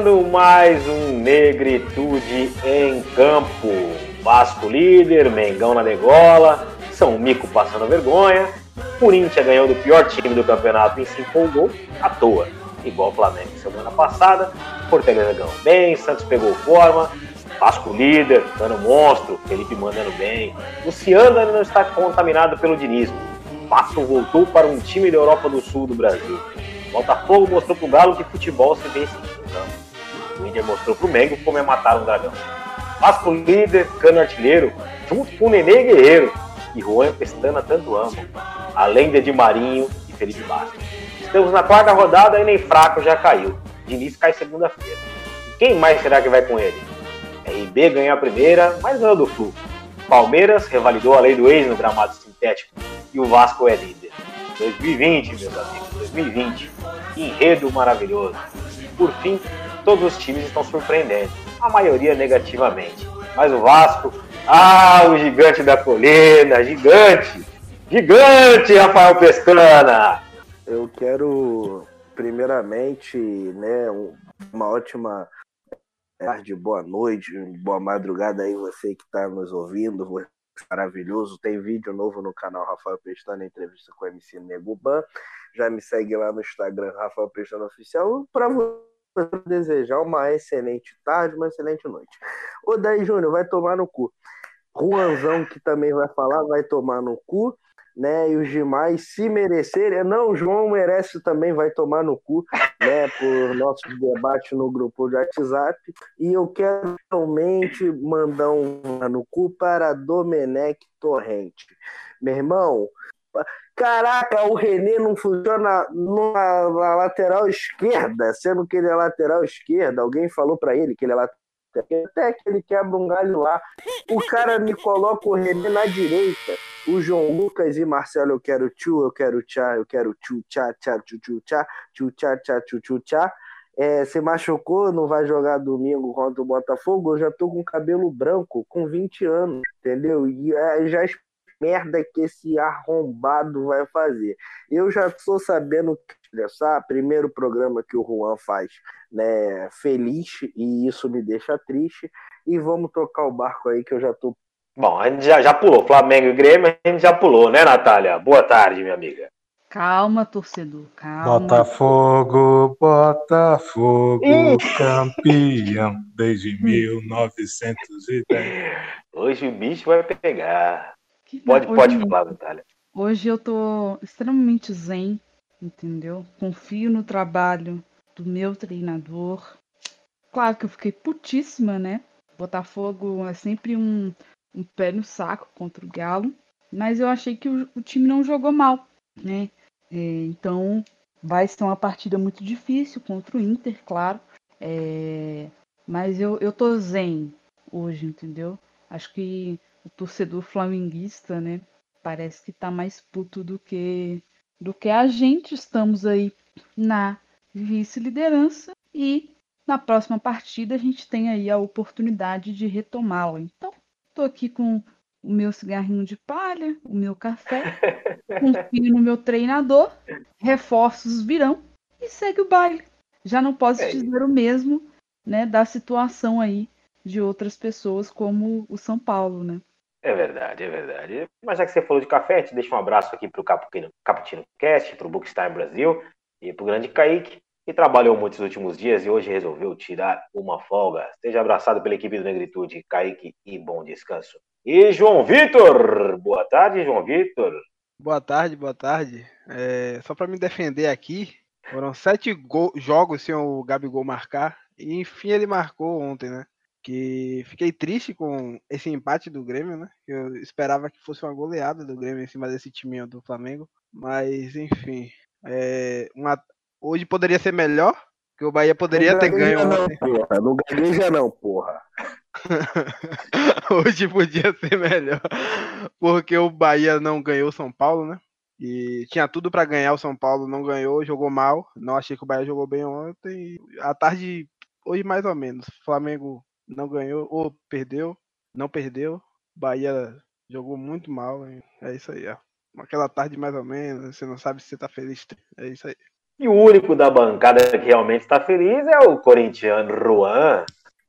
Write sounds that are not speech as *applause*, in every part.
Começando mais um Negritude em Campo. Vasco líder, Mengão na degola, São Mico passando vergonha, Corinthians ganhou do pior time do campeonato e se empolgou à toa, igual o Flamengo semana passada, Fortaleza ganhou bem, Santos pegou forma, Vasco líder, dando monstro, Felipe mandando bem, Luciano ainda não está contaminado pelo dinismo, Vasco voltou para um time da Europa do Sul do Brasil, Botafogo mostrou pro Galo que futebol se vence em campo. O mostrou pro Mengo como é matar um dragão. Vasco líder, cano artilheiro, junto com o Nenê Guerreiro e Juan Pestana tanto amam, além de Edmarinho e Felipe Bastos. Estamos na quarta rodada e nem fraco já caiu. Diniz cai segunda-feira. Quem mais será que vai com ele? RB ganhou a primeira, mas ganhou do Flu. Palmeiras revalidou a lei do ex no gramado sintético e o Vasco é líder. 2020, meus amigos, 2020. Enredo maravilhoso. Por fim, todos os times estão surpreendendo, a maioria negativamente. Mas o Vasco, ah, o gigante da colina, gigante! Gigante, Rafael Pestana! Eu quero, primeiramente, né, uma ótima tarde, boa noite, boa madrugada aí, você que está nos ouvindo, maravilhoso. Tem vídeo novo no canal Rafael Pestana, entrevista com o MC Neguban. Já me segue lá no Instagram, Rafael Pestana Oficial, para você desejar uma excelente tarde, uma excelente noite. O Daí Júnior vai tomar no cu. Juanzão, que também vai falar, vai tomar no cu né? E os demais, se merecerem, não, o João merece também, vai tomar no cu, né? Por nosso debate no grupo de WhatsApp. E eu quero realmente mandar um no cu para Domenech Torrente. Meu irmão, Caraca, o René não funciona na, na, lateral esquerda, sendo que ele é lateral esquerda. Alguém falou para ele que ele é lateral até que ele quebra um galho lá. O cara me coloca o René na direita. O João Lucas e Marcelo, eu quero tchu, eu quero tchá, eu quero tchu, tchá, tchá, tchu, tchu, tchá, tchu, tchá, tchá, tchu, tchu, tchá. É, se machucou, não vai jogar domingo contra o Botafogo, eu já tô com cabelo branco, com 20 anos, entendeu? E é, já merda que esse arrombado vai fazer. Eu já estou sabendo que primeiro programa que o Juan faz, né, feliz, e isso me deixa triste. E vamos tocar o barco aí que eu já estou. Bom, a gente já, já pulou Flamengo e Grêmio, a gente já pulou, né, Natália? Boa tarde, minha amiga. Calma, torcedor, calma. Botafogo, Botafogo, campeão desde 1910. Hoje o bicho vai pegar. Pode, hoje, pode falar, Natália. Hoje eu tô extremamente zen, entendeu? Confio no trabalho do meu treinador. Claro que eu fiquei putíssima, né? Botafogo é sempre um, um pé no saco contra o Galo, mas eu achei que o, o time não jogou mal, né? É, então vai ser uma partida muito difícil contra o Inter, claro. É, mas eu, eu tô zen hoje, entendeu? Acho que o torcedor flamenguista, né? Parece que tá mais puto do que do que a gente. Estamos aí na vice-liderança e na próxima partida a gente tem aí a oportunidade de retomá-la. Então, tô aqui com o meu cigarrinho de palha, o meu café, *laughs* confio no meu treinador, reforços virão e segue o baile. Já não posso é dizer o mesmo, né, da situação aí de outras pessoas como o São Paulo, né? É verdade, é verdade. Mas já que você falou de café, gente deixa um abraço aqui para o Caputino, Caputino Cast, para o Bookstime Brasil e para o grande Kaique, que trabalhou muito nos últimos dias e hoje resolveu tirar uma folga. Seja abraçado pela equipe do Negritude, Kaique, e bom descanso. E João Vitor! Boa tarde, João Vitor. Boa tarde, boa tarde. É, só para me defender aqui, foram sete jogos sem o Gabigol marcar, e enfim ele marcou ontem, né? Que fiquei triste com esse empate do Grêmio, né? Eu esperava que fosse uma goleada do Grêmio em cima desse time do Flamengo, mas enfim, é, uma, hoje poderia ser melhor, que o Bahia poderia ter ganho. Não, porra, não gagueja não, porra. *laughs* hoje podia ser melhor, porque o Bahia não ganhou o São Paulo, né? E tinha tudo para ganhar, o São Paulo não ganhou, jogou mal. Não achei que o Bahia jogou bem ontem. À tarde, hoje mais ou menos. Flamengo não ganhou ou perdeu, não perdeu. Bahia jogou muito mal, hein? é isso aí, ó. Aquela tarde mais ou menos, você não sabe se você tá feliz. É isso aí. E o único da bancada que realmente está feliz é o corintiano Juan.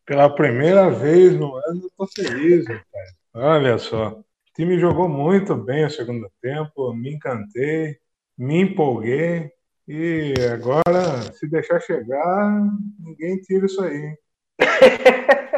Pela primeira vez no ano eu tô feliz, rapaz. Olha só. O time jogou muito bem o segundo tempo, me encantei, me empolguei. E agora, se deixar chegar, ninguém tira isso aí. *laughs*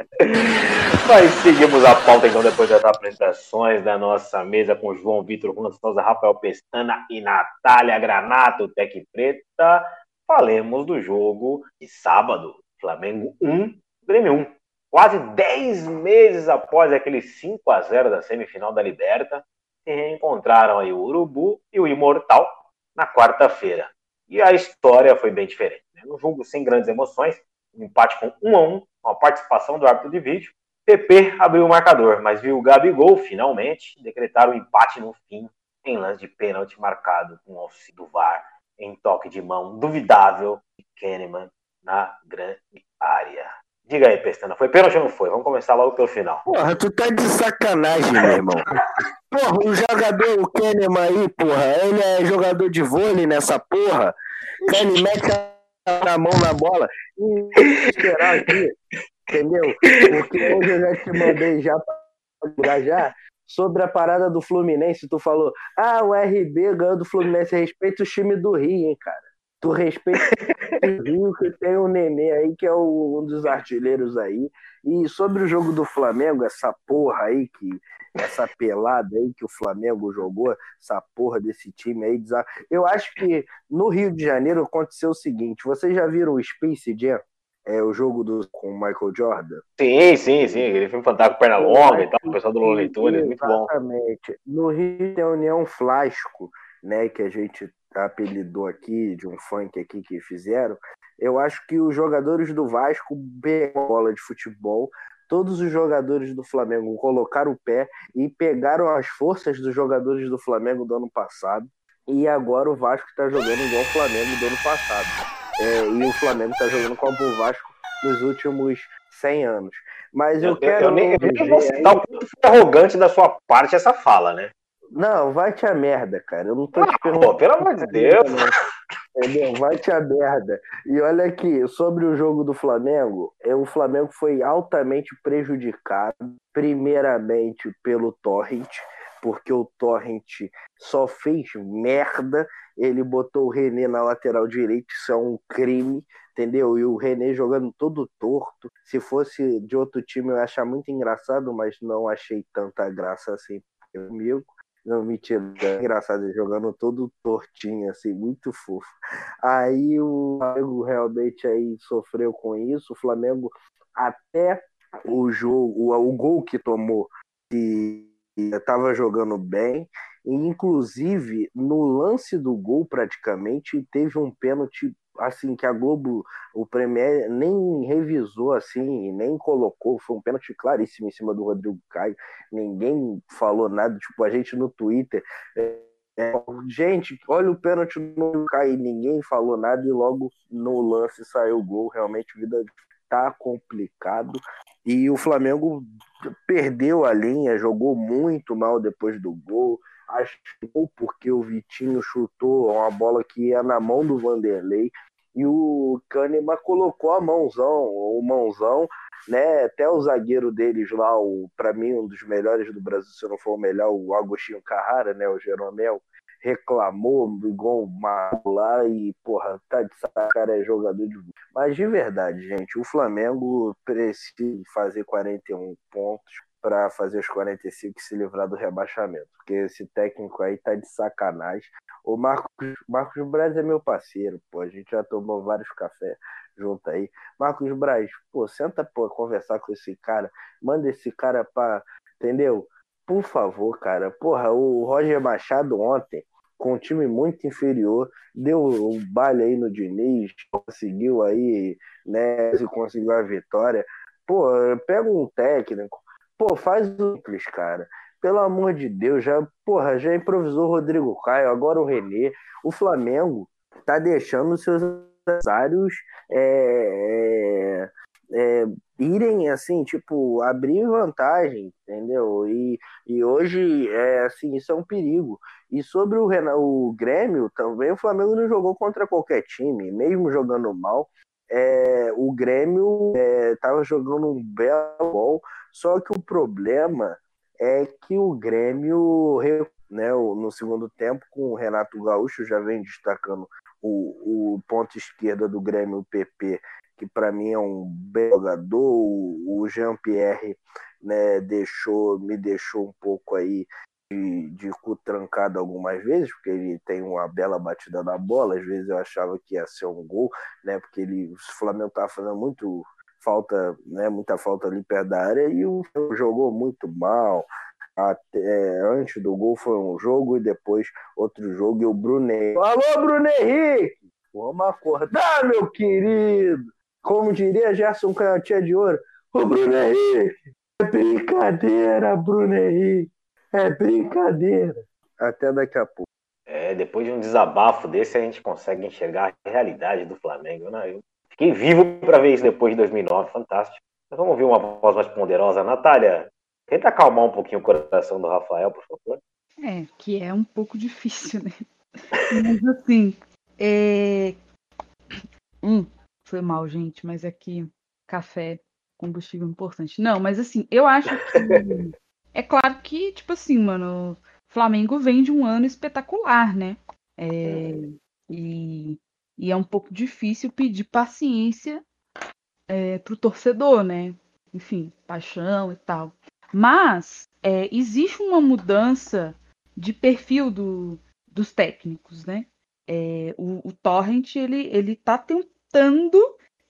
*laughs* Nós seguimos a pauta então depois das apresentações da nossa mesa com João Vitor Gonçalves, Rafael Pestana e Natália Granato, Tec Preta. Falemos do jogo de sábado, Flamengo 1, Grêmio 1. Quase 10 meses após aquele 5 a 0 da semifinal da Liberta, se reencontraram aí o Urubu e o Imortal na quarta-feira. E a história foi bem diferente. Né? Um jogo sem grandes emoções, um empate com 1 a 1 com a participação do árbitro de vídeo. PP abriu o marcador, mas viu o Gabigol finalmente decretar o empate no fim em lance de pênalti marcado com auxílio do VAR em toque de mão duvidável de Kahneman na grande área. Diga aí, Pestana, foi pênalti ou não foi? Vamos começar logo pelo final. Porra, tu tá de sacanagem, meu irmão. *laughs* Porra, o jogador, o Kahneman aí, porra, ele é jogador de vôlei nessa porra. Ele mete a mão na bola e esperar aqui, entendeu? Porque hoje eu já te mandei já pra já sobre a parada do Fluminense. Tu falou, ah, o RB ganhou do Fluminense. Respeita o time do Rio, hein, cara. Tu respeita *laughs* o Rio, que tem o Nenê aí, que é o, um dos artilheiros aí. E sobre o jogo do Flamengo, essa porra aí, que essa pelada aí que o Flamengo jogou, essa porra desse time aí. Eu acho que no Rio de Janeiro aconteceu o seguinte: vocês já viram o Space Jam? É o jogo do, com o Michael Jordan? Sim, sim, sim. Ele foi um fantástico perna longa e tal, o pessoal do Looney muito bom. Exatamente. No Rio tem a União Flasco, né, que a gente apelidou aqui, de um funk aqui que fizeram, eu acho que os jogadores do Vasco pegam bola de futebol, todos os jogadores do Flamengo colocaram o pé e pegaram as forças dos jogadores do Flamengo do ano passado, e agora o Vasco está jogando igual o Flamengo do ano passado. É, e o Flamengo está jogando como o Vasco nos últimos 100 anos. Mas eu, eu quero. Eu nem, eu nem vou citar o quanto arrogante da sua parte essa fala, né? Não, vai te a merda, cara. Eu não tô te perguntando. Pô, pelo amor de Deus. Entendeu? Vai te a merda. E olha aqui, sobre o jogo do Flamengo, é, o Flamengo foi altamente prejudicado, primeiramente pelo Torrent, porque o Torrent só fez merda. Ele botou o René na lateral direita, isso é um crime, entendeu? E o René jogando todo torto. Se fosse de outro time, eu ia achar muito engraçado, mas não achei tanta graça assim comigo. Não, mentira, é engraçado, jogando todo tortinho, assim, muito fofo. Aí o Flamengo realmente aí sofreu com isso. O Flamengo, até o jogo, o, o gol que tomou, que estava jogando bem, e, inclusive no lance do gol, praticamente, teve um pênalti assim que a Globo, o Premier nem revisou assim, nem colocou, foi um pênalti claríssimo em cima do Rodrigo Caio. Ninguém falou nada, tipo a gente no Twitter, é, é, gente, olha o pênalti no Caio, ninguém falou nada e logo no lance saiu o gol. Realmente a vida tá complicado e o Flamengo perdeu a linha, jogou muito mal depois do gol. Acho porque o Vitinho chutou uma bola que ia na mão do Vanderlei e o Kahneman colocou a mãozão, o mãozão, né? Até o zagueiro deles lá, para mim um dos melhores do Brasil, se não for o melhor, o Agostinho Carrara, né, o Jeromel, reclamou igual o lá e, porra, tá de cara é jogador de. Mas de verdade, gente, o Flamengo precisa fazer 41 pontos para fazer os 45 e se livrar do rebaixamento. Porque esse técnico aí tá de sacanagem. O Marcos, Marcos Braz é meu parceiro, pô. A gente já tomou vários cafés junto aí. Marcos Braz, pô, senta pô, conversar com esse cara. Manda esse cara pra. Entendeu? Por favor, cara. Porra, o Roger Machado ontem, com um time muito inferior, deu um baile aí no Diniz, conseguiu aí, né? Conseguiu a vitória. Pô, pega um técnico Pô, faz o simples, cara. Pelo amor de Deus, já, porra, já improvisou o Rodrigo Caio, agora o Renê. O Flamengo tá deixando seus adversários é, é, irem assim, tipo, abrir vantagem, entendeu? E, e hoje é assim, isso é um perigo. E sobre o, Renan, o Grêmio, também o Flamengo não jogou contra qualquer time, mesmo jogando mal. É, o Grêmio estava é, jogando um belo gol, só que o problema é que o Grêmio, né, no segundo tempo, com o Renato Gaúcho, já vem destacando o, o ponto esquerda do Grêmio, o PP, que para mim é um bem jogador. O Jean-Pierre né, deixou, me deixou um pouco aí de, de cu trancado algumas vezes, porque ele tem uma bela batida na bola. Às vezes eu achava que ia ser um gol, né? Porque ele, o Flamengo estava fazendo muito falta, né? Muita falta ali perto da área e o jogou muito mal. Até, antes do gol foi um jogo e depois outro jogo e o Bruno Alô, Bruno Henrique! Vamos acordar, meu querido! Como diria Gerson Canhotinha de Ouro, o Bruno Henrique! É brincadeira, Bruno Henrique! É brincadeira! Até daqui a pouco. É, depois de um desabafo desse, a gente consegue enxergar a realidade do Flamengo. Né? Eu fiquei vivo para ver isso depois de 2009, fantástico. Mas vamos ouvir uma voz mais poderosa. Natália, tenta acalmar um pouquinho o coração do Rafael, por favor. É, que é um pouco difícil, né? *laughs* Mas assim, é... Hum, foi mal, gente, mas aqui café, combustível importante. Não, mas assim, eu acho que *laughs* é claro que, tipo assim, mano, Flamengo vem de um ano espetacular, né? É... E... e é um pouco difícil pedir paciência é, pro torcedor, né? Enfim, paixão e tal. Mas é, existe uma mudança de perfil do, dos técnicos, né? É, o, o Torrent ele ele está tentando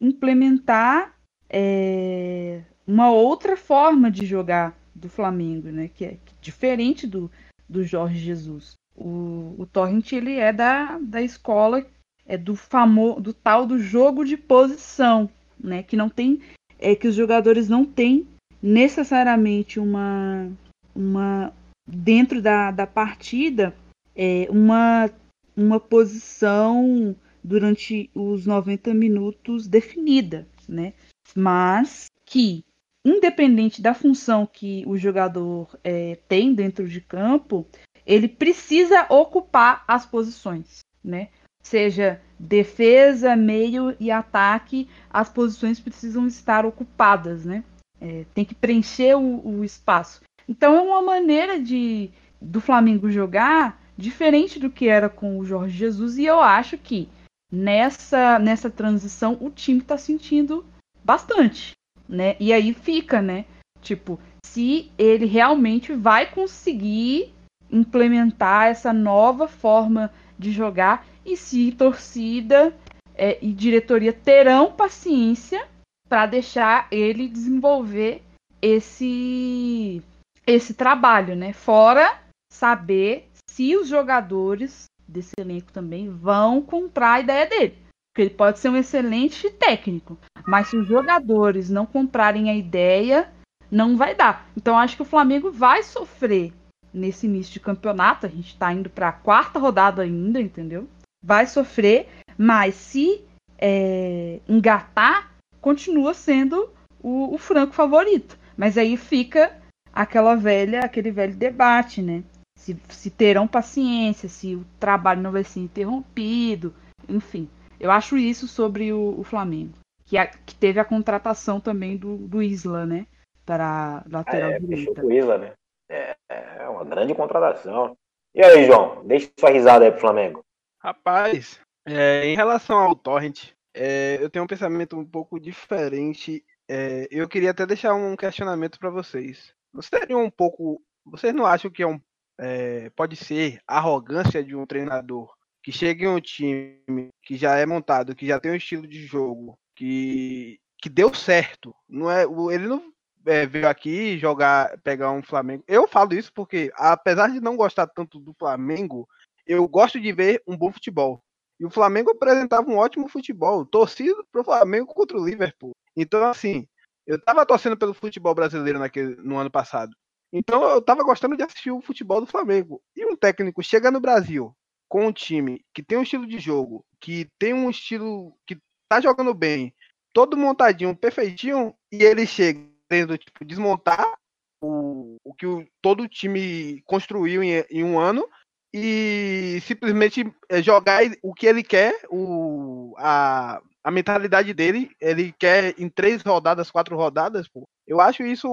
implementar é, uma outra forma de jogar do Flamengo, né? Que é diferente do, do Jorge Jesus. O, o Torrent ele é da, da escola é do famoso do tal do jogo de posição, né? Que não tem é que os jogadores não têm necessariamente uma uma dentro da, da partida é, uma uma posição durante os 90 minutos definida, né? Mas que, independente da função que o jogador é, tem dentro de campo, ele precisa ocupar as posições, né? Seja defesa, meio e ataque, as posições precisam estar ocupadas, né? É, tem que preencher o, o espaço. Então é uma maneira de do Flamengo jogar diferente do que era com o Jorge Jesus e eu acho que nessa nessa transição o time está sentindo bastante, né? E aí fica, né? Tipo, se ele realmente vai conseguir implementar essa nova forma de jogar e se torcida é, e diretoria terão paciência para deixar ele desenvolver esse esse trabalho, né? Fora saber se os jogadores desse elenco também vão comprar a ideia dele. Porque ele pode ser um excelente técnico, mas se os jogadores não comprarem a ideia, não vai dar. Então acho que o Flamengo vai sofrer nesse início de campeonato. A gente está indo para a quarta rodada ainda, entendeu? Vai sofrer, mas se é, engatar, continua sendo o, o franco favorito. Mas aí fica aquela velha, aquele velho debate, né? se, se terão paciência, se o trabalho não vai ser interrompido, enfim. Eu acho isso sobre o, o Flamengo. Que, a, que, teve a contratação também do, do Isla, né? Para lateral é, direita. O Isla, né? É, é uma grande contratação. E aí, João, deixa sua risada aí pro Flamengo. Rapaz, é, em relação ao Torrent, é, eu tenho um pensamento um pouco diferente. É, eu queria até deixar um questionamento para vocês. Seria um pouco. Vocês não acham que é um é, pode ser arrogância de um treinador que chega em um time que já é montado, que já tem um estilo de jogo, que, que deu certo. Não é, ele não é, veio aqui jogar, pegar um Flamengo. Eu falo isso porque, apesar de não gostar tanto do Flamengo, eu gosto de ver um bom futebol. E o Flamengo apresentava um ótimo futebol, torcido pro Flamengo contra o Liverpool. Então, assim, eu tava torcendo pelo futebol brasileiro naquele, no ano passado. Então eu tava gostando de assistir o futebol do Flamengo. E um técnico chega no Brasil com um time que tem um estilo de jogo, que tem um estilo que tá jogando bem, todo montadinho, perfeitinho, e ele chega tendo, tipo, desmontar o, o que o, todo o time construiu em, em um ano e simplesmente é, jogar o que ele quer, o, a, a mentalidade dele, ele quer em três rodadas, quatro rodadas, pô. Eu acho isso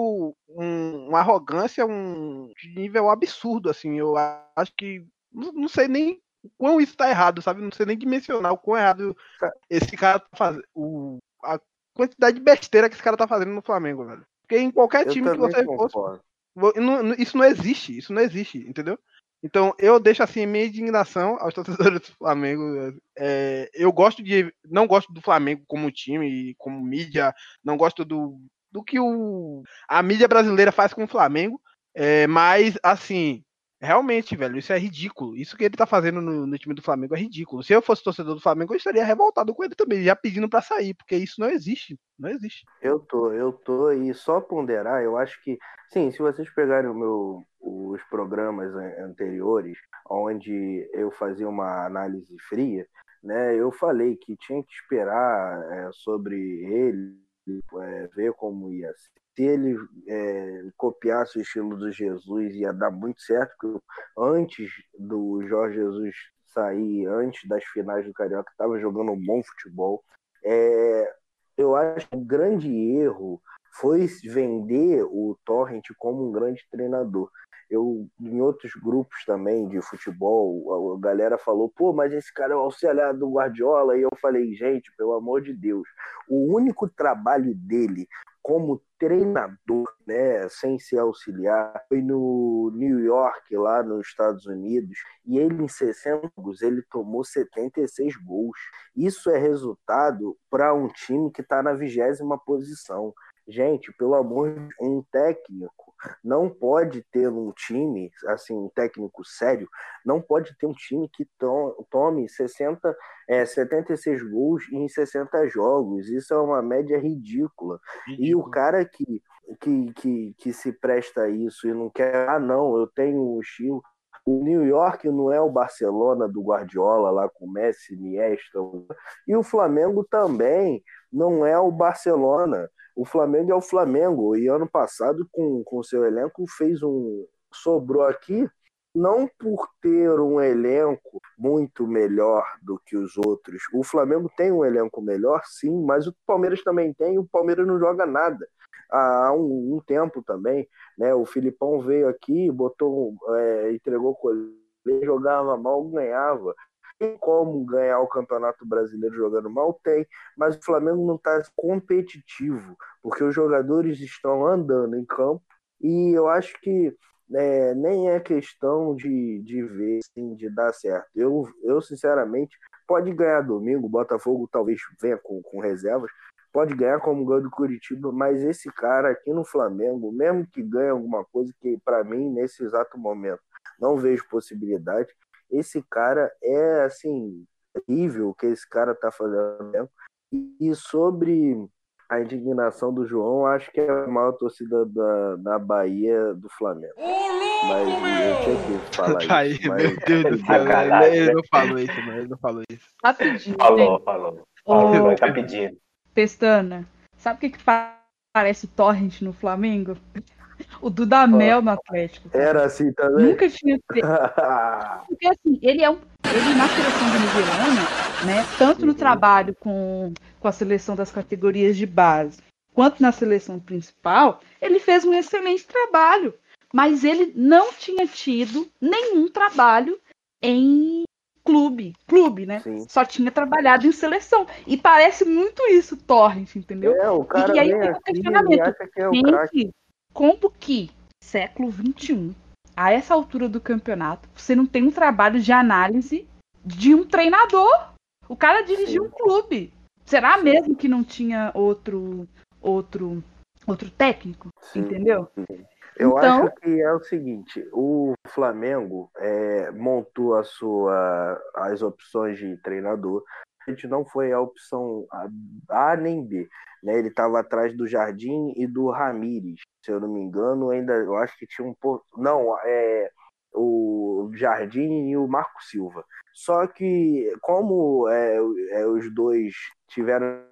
um, uma arrogância, um nível absurdo, assim. Eu acho que não, não sei nem o quão isso tá errado, sabe? Não sei nem dimensionar o quão errado esse cara tá fazendo. O, a quantidade de besteira que esse cara tá fazendo no Flamengo, velho. Porque em qualquer Eu time que você concordo. fosse. não- Isso não existe, isso não existe, entendeu? Então eu deixo assim minha indignação aos *laughs* torcedores do Flamengo. É, eu gosto de. Não gosto do Flamengo como time, como mídia, não gosto do, do que o, a mídia brasileira faz com o Flamengo. é, mas, assim, realmente, velho, isso é ridículo. Isso que ele tá fazendo no, no time do Flamengo é ridículo. Se eu fosse torcedor do Flamengo, eu estaria revoltado com ele também, já pedindo pra sair, porque isso não existe. Não existe. Eu tô, eu tô, e só ponderar, eu acho que, sim, se vocês pegarem o meu, os programas an- anteriores, onde eu fazia uma análise fria, né, eu falei que tinha que esperar é, sobre ele, é, ver como ia ser. Se ele é, copiasse o estilo do Jesus, ia dar muito certo, porque antes do Jorge Jesus sair, antes das finais do Carioca, estava jogando um bom futebol. É, eu acho que o grande erro foi vender o Torrent como um grande treinador. Eu, em outros grupos também de futebol, a galera falou, pô, mas esse cara é o auxiliar do Guardiola, e eu falei, gente, pelo amor de Deus, o único trabalho dele como treinador, né, sem ser auxiliar, foi no New York, lá nos Estados Unidos, e ele em 60 jogos, ele tomou 76 gols. Isso é resultado para um time que está na vigésima posição. Gente, pelo amor de um técnico não pode ter um time, assim, um técnico sério, não pode ter um time que to tome 60, é, 76 gols em 60 jogos. Isso é uma média ridícula. E o cara que, que, que, que se presta a isso e não quer, ah, não, eu tenho um estilo. O New York não é o Barcelona do Guardiola lá com Messi, Iniesta. E o Flamengo também não é o Barcelona. O Flamengo é o Flamengo. E ano passado, com o seu elenco, fez um. Sobrou aqui, não por ter um elenco muito melhor do que os outros. O Flamengo tem um elenco melhor, sim, mas o Palmeiras também tem. O Palmeiras não joga nada. Há um, um tempo também, né? O Filipão veio aqui, botou, é, entregou coisa, jogava mal, ganhava tem como ganhar o Campeonato Brasileiro jogando mal? Tem, mas o Flamengo não está competitivo, porque os jogadores estão andando em campo e eu acho que é, nem é questão de, de ver, assim, de dar certo. Eu, eu, sinceramente, pode ganhar domingo, o Botafogo talvez venha com, com reservas, pode ganhar como ganhou do Curitiba, mas esse cara aqui no Flamengo, mesmo que ganhe alguma coisa, que para mim, nesse exato momento, não vejo possibilidade, esse cara é assim terrível o que esse cara tá fazendo e sobre a indignação do João acho que é a maior torcida da, da Bahia do Flamengo mas eu tinha que falar *laughs* isso mas... meu Deus do *laughs* céu, ele, ele né? não falou isso, não, ele não falou isso. Rapidinho. Falou, falou. Falou, vai tá pedindo. Pestana, sabe o que, que pa- parece torrent no Flamengo? O Dudamel no Atlético. era assim também Nunca tinha feito. *laughs* Porque assim, ele é um. Ele na seleção venezuelana, né? Tanto no Uhum. trabalho com, com a seleção das categorias de base, quanto na seleção principal, ele fez um excelente trabalho. Mas ele não tinha tido nenhum trabalho em clube. Clube, né? Sim. Só tinha trabalhado em seleção. E parece muito isso, Torrent, entendeu? é o cara E aí vem tem um e questionamento. acha que é o Gente, como que século XXI, a essa altura do campeonato, você não tem um trabalho de análise de um treinador? O cara dirigiu um clube. Será mesmo que não tinha outro outro outro técnico? Sim. Entendeu? Eu Então- acho que é o seguinte, o Flamengo é, montou a sua, as opções de treinador. Gente não foi a opção A, A nem B. Né? Ele estava atrás do Jardim e do Ramires, se eu não me engano. Ainda, eu acho que tinha um pouco. Não, é o Jardim e o Marco Silva. Só que como é, é, os dois tiveram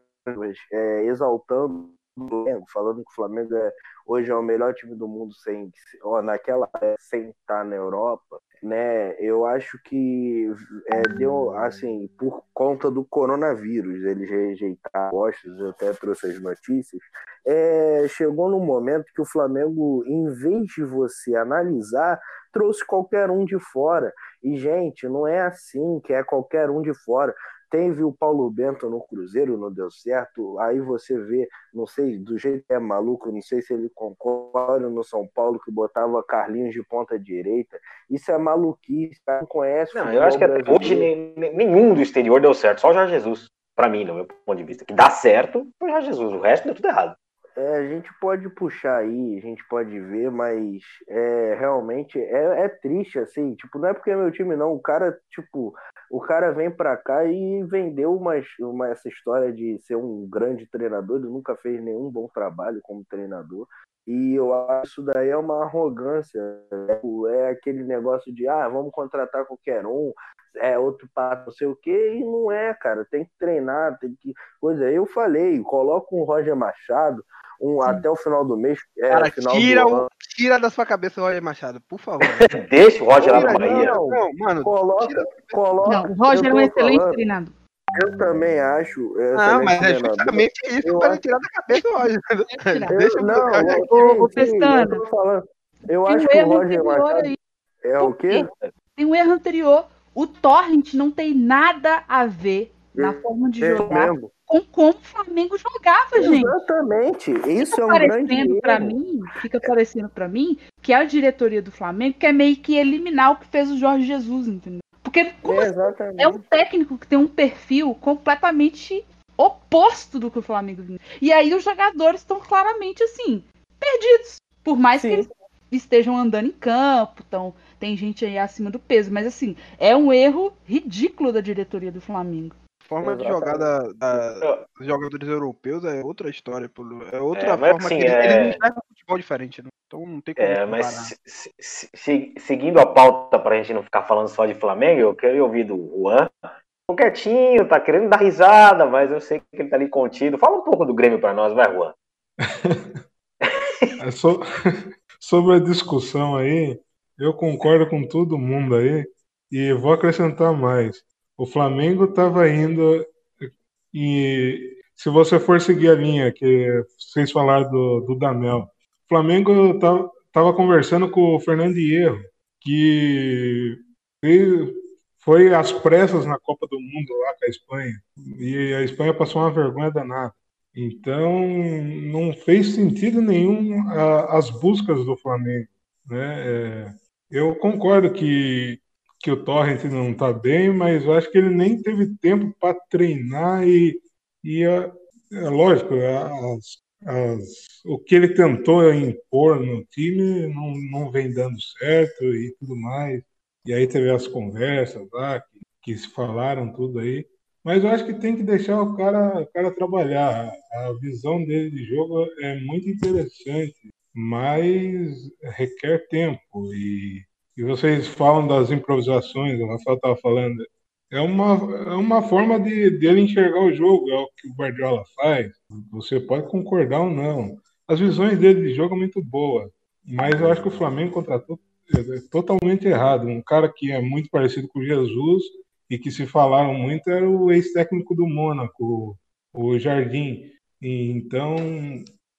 é, exaltando Flamengo, falando que o Flamengo é, hoje é o melhor time do mundo sem, ó, naquela sem estar na Europa, né? Eu acho que é, deu assim por conta do coronavírus, eles rejeitaram postos, eu até trouxe as notícias. É, chegou no momento que o Flamengo, em vez de você analisar, trouxe qualquer um de fora. E gente, não é assim que é qualquer um de fora. Teve o Paulo Bento no Cruzeiro, não deu certo. Aí você vê, não sei, do jeito que é maluco, não sei se ele concorda no São Paulo que botava Carlinhos de ponta direita. Isso é maluquice, não conhece. Não, eu acho que até hoje nenhum do exterior deu certo, só o Jorge Jesus, para mim, no meu ponto de vista. Que dá certo foi o Jorge Jesus, o resto deu tudo errado. É, a gente pode puxar aí, a gente pode ver, mas é, realmente é, é triste, assim, tipo, não é porque é meu time, não. O cara, tipo, o cara vem para cá e vendeu uma, uma, essa história de ser um grande treinador, ele nunca fez nenhum bom trabalho como treinador. E eu acho que isso daí é uma arrogância. É, é aquele negócio de, ah, vamos contratar qualquer um, é outro pato, não sei o quê, e não é, cara. Tem que treinar, tem que. Coisa, eu falei, coloca um Roger Machado, um, até o final do mês. É, Cara, final tira, do o, tira da sua cabeça o Roger Machado, por favor. *laughs* Deixa o Roger lá na Bahia. Não, Não, mano, coloca, tira- coloca. Não, o Roger é eu um excelente falando, treinador. Eu também acho. Não, excelente mas é justamente isso Eu para acho- tirar da cabeça o Roger. *laughs* Eu, Deixa eu não, eu- eu tô falando. Eu Tem acho um que o Roger Machado aí. é o quê? Tem um erro anterior. O Torrent não tem nada a ver na forma de É jogar mesmo. Com como o Flamengo jogava, gente. Exatamente. Isso fica é um grande parecendo para mim, fica parecendo para mim que a diretoria do Flamengo quer meio que eliminar o que fez o Jorge Jesus, entendeu? Porque como É, é um técnico que tem um perfil completamente oposto do que o Flamengo vinha. E aí os jogadores estão claramente assim, perdidos. Por mais Sim. que eles estejam andando em campo, tão, tem gente aí acima do peso, mas assim, é um erro ridículo da diretoria do Flamengo. Forma de Exatamente. jogar da, da- dos jogadores europeus é outra história. É outra É, forma assim, que eles, é- eles enxergam futebol diferente, né? Então não tem como É, mas se- se- se- se- seguindo a pauta pra gente não ficar falando só de Flamengo, eu queria ouvir do Juan. Ficou quietinho, tá querendo dar risada, mas eu sei que ele tá ali contido. Fala um pouco do Grêmio pra nós, vai, Juan. *laughs* É so- *laughs* Sobre a discussão aí, eu concordo com todo mundo aí e vou acrescentar mais. O Flamengo estava indo e se você for seguir a linha que vocês falaram do, do Damel, o Flamengo estava conversando com o Fernando Hierro, que foi às pressas na Copa do Mundo lá com a Espanha e a Espanha passou uma vergonha danada. Então, não fez sentido nenhum a- as buscas do Flamengo. Né? É, eu concordo que, que o Torrent não está bem, mas eu acho que ele nem teve tempo para treinar e, e é, é lógico, as- as- o que ele tentou impor no time não, não vem dando certo e tudo mais. E aí teve as conversas lá que, que se falaram tudo aí. Mas eu acho que tem que deixar o cara, o cara trabalhar. A visão dele de jogo é muito interessante, mas requer tempo. E, e vocês falam das improvisações, o Rafael estava falando. É uma, é uma forma de dele enxergar o jogo, é o que o Guardiola faz. Você pode concordar ou não. As visões dele de jogo são muito boas, mas eu acho que o Flamengo contratou é, totalmente errado. Um cara que é muito parecido com o Jesus e que se falaram muito era o ex-técnico do Mônaco, o Jardim. Então,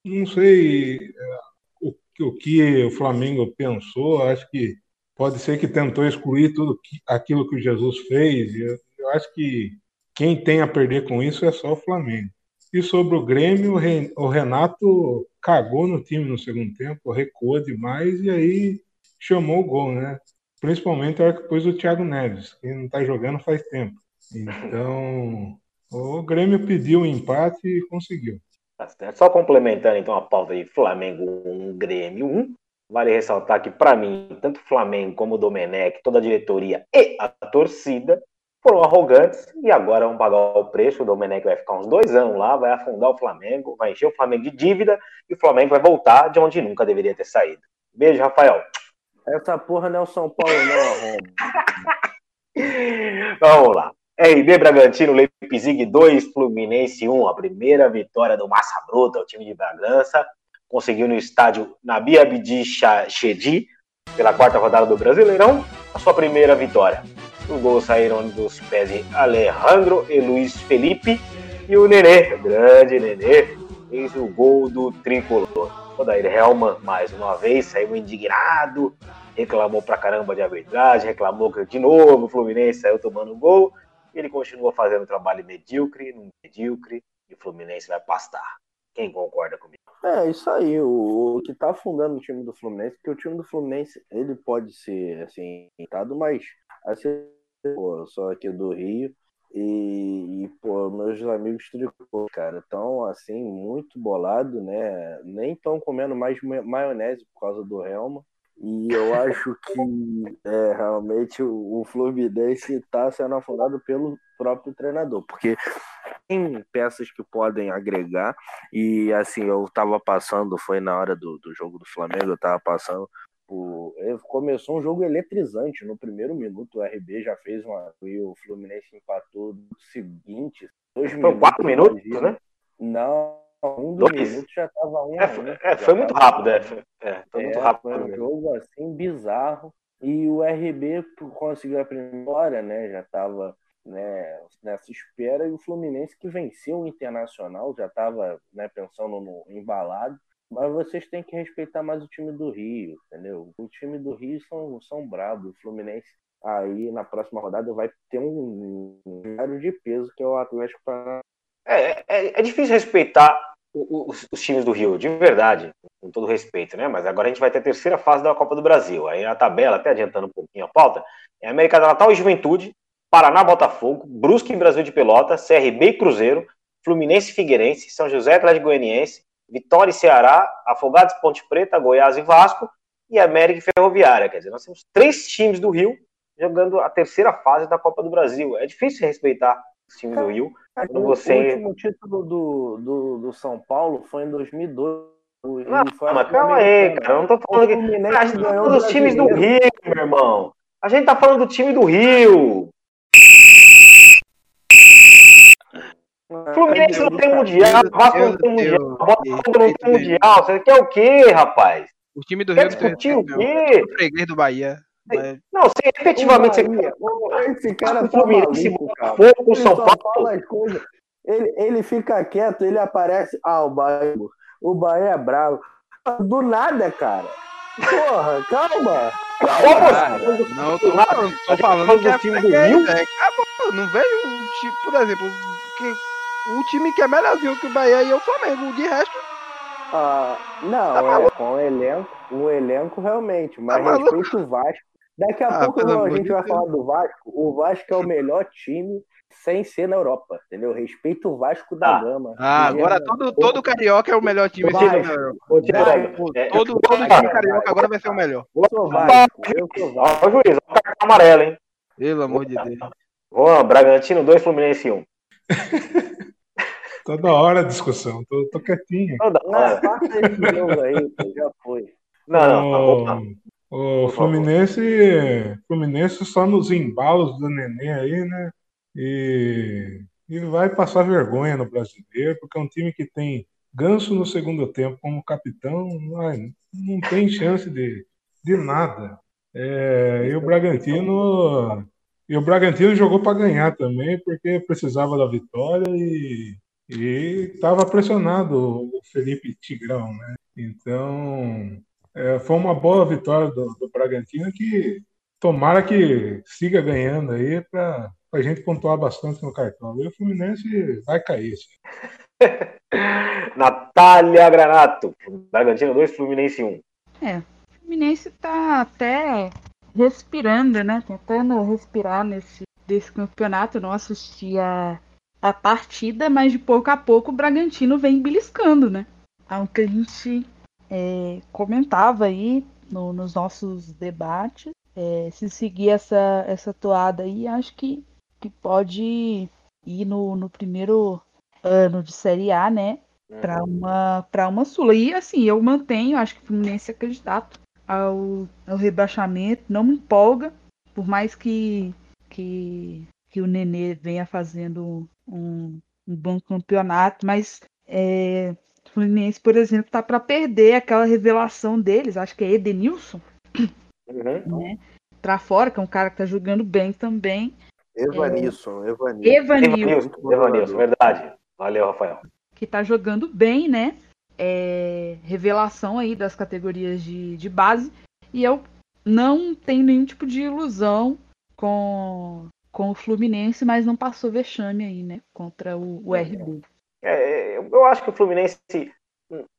não sei é, o, o que o Flamengo pensou, acho que pode ser que tentou excluir tudo aquilo que o Jesus fez. Eu, eu acho que quem tem a perder com isso é só o Flamengo. E sobre o Grêmio, o Ren- o Renato cagou no time no segundo tempo, recuou demais e aí chamou o gol, né? Principalmente a hora que pôs o Thiago Neves, que não tá jogando faz tempo. Então, o Grêmio pediu um empate e conseguiu. Tá certo. Só complementando então a pauta de Flamengo 1, Grêmio 1. Vale ressaltar que, para mim, tanto o Flamengo como o Domenech, toda a diretoria e a torcida foram arrogantes e agora vão pagar o preço. O Domenech vai ficar uns dois anos lá, vai afundar o Flamengo, vai encher o Flamengo de dívida e o Flamengo vai voltar de onde nunca deveria ter saído. Beijo, Rafael. Essa porra não é o São Paulo, não, arromba. *laughs* Vamos lá. RB Bragantino, Leipzig 2, Fluminense 1. A primeira vitória do Massa Bruta, o time de Bragança. Conseguiu no estádio Nabi Abdi Chedi, pela quarta rodada do Brasileirão, a sua primeira vitória. Os gols saíram dos pés de Alejandro e Luiz Felipe. E o Nenê, grande Nenê, fez o gol do tricolor. O Daír Helman, mais uma vez, saiu indignado, reclamou pra caramba de arbitragem, reclamou que de novo o Fluminense saiu tomando gol. Ele continua fazendo um trabalho medíocre, medíocre, e o Fluminense vai pastar. Quem concorda comigo? É, isso aí. O, o que tá afundando o time do Fluminense, porque o time do Fluminense, ele pode ser, assim, mas, assim, pô, sou aqui do Rio, e, e, pô, meus amigos tricô, cara, estão assim, muito bolado, né? Nem estão comendo mais maionese por causa do Helma. E eu acho que é, realmente o, o Fluminense está sendo afundado pelo próprio treinador, porque tem peças que podem agregar. E assim, eu estava passando, foi na hora do, do jogo do Flamengo, eu estava passando Tipo, começou um jogo eletrizante no primeiro minuto. O RB já fez uma. E o Fluminense empatou no seguinte. Dois Foi minutos, quatro minutos, né? Não, um dos dois. minutos já estava um. É, foi, é, foi muito rápido, é. Foi, é, foi muito é, rápido. Foi um jogo assim bizarro. E o RB conseguiu a primeira, né? Já estava né, nessa espera. E o Fluminense que venceu o Internacional, já estava né, pensando no embalado. Mas vocês têm que respeitar mais o time do Rio, entendeu? O time do Rio são, são bravos. O Fluminense aí na próxima rodada vai ter um número de peso que é o Atlético Paranaense. É, é, é, difícil respeitar os, os, times do Rio, de verdade, com todo respeito, né? Mas agora a gente vai ter a terceira fase da Copa do Brasil. Aí na tabela, até adiantando um pouquinho a pauta, é América do Natal e Juventude, Paraná Botafogo, Brusque e Brasil de Pelota, CRB e Cruzeiro, Fluminense e Figueirense, São José Atlético Goianiense, Vitória e Ceará, Afogados Ponte Preta, Goiás e Vasco e América e Ferroviária. Quer dizer, nós temos três times do Rio jogando a terceira fase da Copa do Brasil. É difícil respeitar os times do Rio. Quando você... O último título do, do, do São Paulo foi em 2002. Não, mas calma aí, cara. Eu não tô falando que. A gente tá falando dos times do Rio, meu irmão. A gente tá falando do time do Rio. Fluminense não tem mundial, Vasco não tem mundial, Botafogo não tem mundial. Você quer o quê, rapaz? O time do Rio discutir o quê? O freguês do Bahia. Mas... Não, se efetivamente você esse cara tá Fluminense, maluco, cara. Fogo, São Paulo. Ele, ele fica quieto, ele aparece. Ah, o Bahia. O Bahia é bravo. Do nada, cara. Porra, calma. Calma, não, tô, falando, tô falando que é time do Rio. É, acabou, não vejo um tipo, por exemplo, que o time que é melhorzinho que o Bahia e o Flamengo. De resto. Ah, não, tá é, com o elenco, o elenco realmente, mas tá respeito o Vasco. Daqui a ah, pouco a gente vai Deus. falar do Vasco. O Vasco é o melhor time sem ser na Europa, entendeu? Respeito o Vasco da ah, Gama. Ah, agora todo, todo carioca é o melhor time sem ser na Europa. Todo, todo time carioca agora vai ser o melhor. Eu sou Vasco, eu sou Vasco. Ó, juiz, ó, cartão amarelo, hein? Pelo amor de Deus. Ó, Bragantino 2, Fluminense 1. Toda hora a discussão, tô, tô quietinho. Toda hora. Passa esse jogo aí, já foi. Não, não, tá O Fluminense, Fluminense só nos embalos do Nenê aí, né? E, e vai passar vergonha no brasileiro, porque é um time que tem Ganso no segundo tempo como capitão, não, não tem chance de, de nada. É, e o Bragantino e o Bragantino jogou para ganhar também, porque precisava da vitória e estava pressionado o Felipe Tigrão, né? Então, é, foi uma boa vitória do, do, Bragantino que tomara que siga ganhando aí para a gente pontuar bastante no cartão. E o Fluminense vai cair. *laughs* Natália Granato, Bragantino 2, Fluminense 1. É, o Fluminense está até respirando, né? Tentando respirar nesse desse campeonato. Não assisti a, a partida, mas de pouco a pouco o Bragantino vem beliscando, né? Algo que a gente é, comentava aí no, nos nossos debates. É, se seguir essa, essa toada aí, acho que, que pode ir no, no primeiro ano de Série A, né? Para uhum. uma, uma Sula. E assim, eu mantenho, acho que o Fluminense é candidato ao, ao rebaixamento, não me empolga, por mais que, que que o Nenê venha fazendo um, um bom campeonato, mas é, Fluminense, por exemplo, tá para perder aquela revelação deles, acho que é Edenilson, Uhum. né? Pra fora, que é um cara que tá jogando bem também. Evanilson, Evanilson. Evanilson, Evanilson, Evanilson, verdade. Valeu, Rafael. que tá jogando bem, né? É, revelação aí das categorias de, de base. E eu não tenho nenhum tipo de ilusão com, com o Fluminense, mas não passou vexame aí, né? Contra o, o RB. É, eu acho que o Fluminense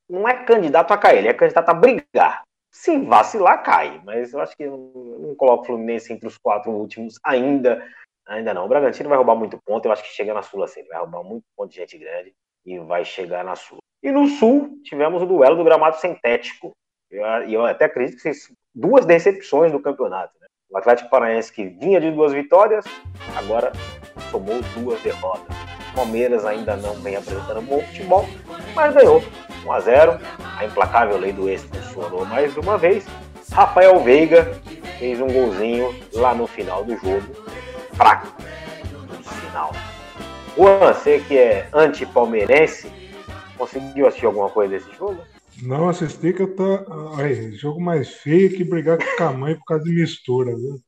não é candidato a cair, ele é candidato a brigar. Se vacilar, cai. Mas eu acho que eu não coloco o Fluminense entre os quatro últimos ainda. Ainda não. O Bragantino vai roubar muito ponto. Eu acho que chega na Sul assim. Vai roubar muito ponto de gente grande e vai chegar na Sul. E no Sul, tivemos o duelo do gramado sintético. E eu, eu até acredito que duas decepções do campeonato. Né? O Atlético Paranaense, que vinha de duas vitórias, agora somou duas derrotas. Palmeiras ainda não vem apresentando bom futebol, mas ganhou 1 a 0 A implacável lei do ex funcionou mais uma vez. Rafael Veiga fez um golzinho lá no final do jogo. Fraco. No final. Juan, você que é anti-palmeirense, conseguiu assistir alguma coisa desse jogo? Não assisti que eu tô. Ai, jogo mais feio que brigar com a mãe por causa de mistura, viu?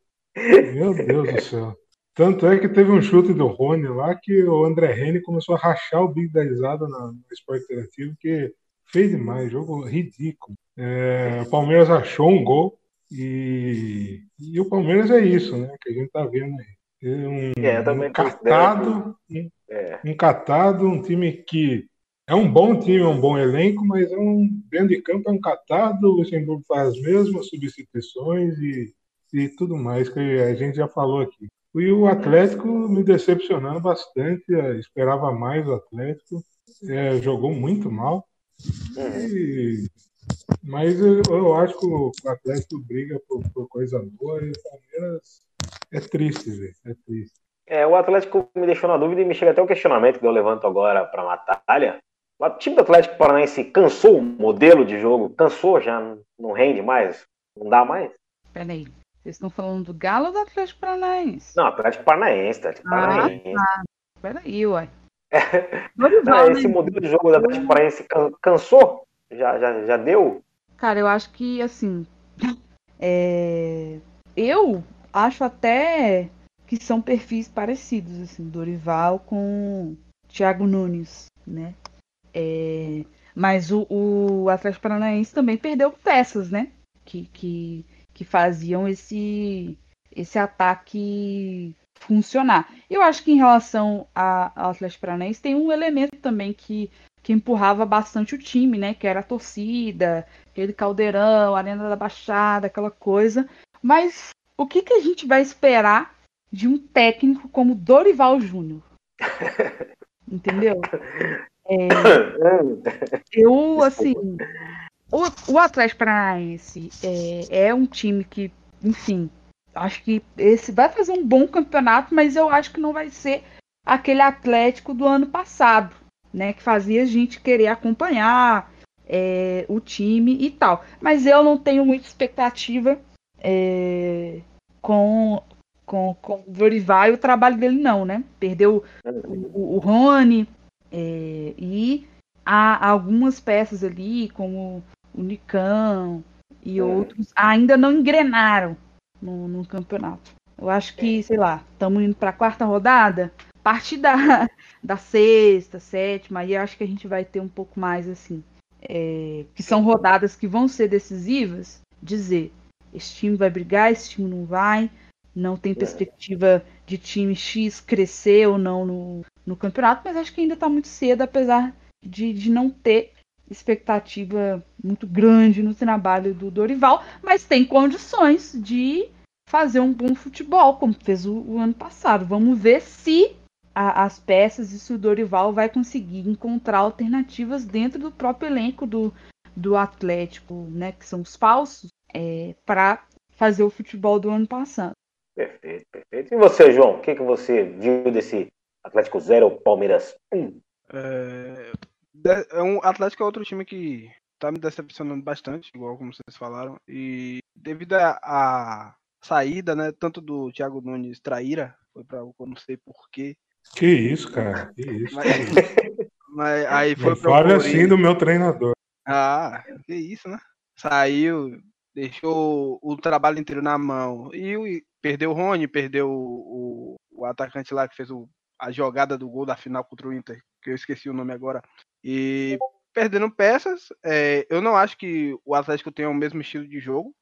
Meu Deus do céu. Tanto é que teve um chute do Rony lá que o André Rene começou a rachar o bico da risada na, no esporte interativo, que fez demais, jogo ridículo. É, o Palmeiras achou um gol e, e o Palmeiras é isso, né? Que a gente tá vendo aí. É um, É, um catado, um, É, um catado, um time que é um bom time, é um bom elenco, mas é um dentro de campo é um catado. O Luxemburgo faz as mesmas substituições e, e tudo mais que a gente já falou aqui. E o Atlético me decepcionando bastante, eu esperava mais o Atlético, É, jogou muito mal. E- mas eu, eu acho que o Atlético briga por, por coisa boa e o Palmeiras é triste, velho. É triste. É, o Atlético me deixou na dúvida e me chega até o questionamento que eu levanto agora para a Natália. O time do Atlético Paranaense cansou o modelo de jogo? Cansou já? Não- Não rende mais? Não dá mais? Peraí. Vocês estão falando do Galo ou do Atlético Paranaense? Não, Atlético Paranaense, Atlético Ah, Paranaense. Peraí, uai. *laughs* Não, Dorival, esse né? modelo de jogo do Atlético Paranaense can- cansou? Já, já, já deu? Cara, eu acho que, assim. *laughs* é, Eu acho até que são perfis parecidos, assim, Dorival com Thiago Nunes, né? É, Mas o, o Atlético Paranaense também perdeu peças, né? Que, que, que faziam esse, esse ataque funcionar. Eu acho que em relação a- ao Atlético Paranaense tem um elemento também que, que empurrava bastante o time, né? Que era a torcida, aquele caldeirão, arena da Baixada, aquela coisa. Mas o que, que a gente vai esperar de um técnico como Dorival Júnior? *laughs* Entendeu? *laughs* Eu, assim. O, o Atlético Paranaense é, é um time que, enfim, acho que esse vai fazer um bom campeonato, mas eu acho que não vai ser aquele Atlético do ano passado, né? Que fazia a gente querer acompanhar é, o time e tal. Mas eu não tenho muita expectativa é, com, com, com o Dorival e o trabalho dele, não, né? Perdeu o, o, o Rony é, e há algumas peças ali, como o Nicão e Uhum. outros, ainda não engrenaram no, no campeonato. Eu acho que, sei lá, estamos indo para a quarta rodada, a partir da, *laughs* da sexta, sétima, aí eu acho que a gente vai ter um pouco mais assim. é, que são rodadas que vão ser decisivas, dizer esse time vai brigar, esse time não vai, não tem perspectiva de time X crescer ou não no, no campeonato, mas acho que ainda está muito cedo, apesar de, de não ter expectativa muito grande no trabalho do Dorival, mas tem condições de fazer um bom futebol, como fez o, o ano passado. Vamos ver se a- as peças e se o Dorival vai conseguir encontrar alternativas dentro do próprio elenco do, do Atlético, né, que são os falsos, é, para fazer o futebol do ano passado. Perfeito, perfeito. E você, João, o que, que você viu desse Atlético 0, Palmeiras 1? É, é um Atlético é outro time que tá me decepcionando bastante, igual como vocês falaram. E devido à saída, né, tanto do Thiago Nunes Traíra, Foi pra eu não sei porquê. Que isso, cara. Que isso. Mas, *laughs* mas aí foi pra fale assim do meu treinador. Ah, que isso, né? Saiu, deixou o trabalho inteiro na mão. E o- perdeu o Rony, perdeu o, o atacante lá que fez o- a jogada do gol da final contra o Inter, que eu esqueci o nome agora. E perdendo peças, é, eu não acho que o Atlético tenha o mesmo estilo de jogo.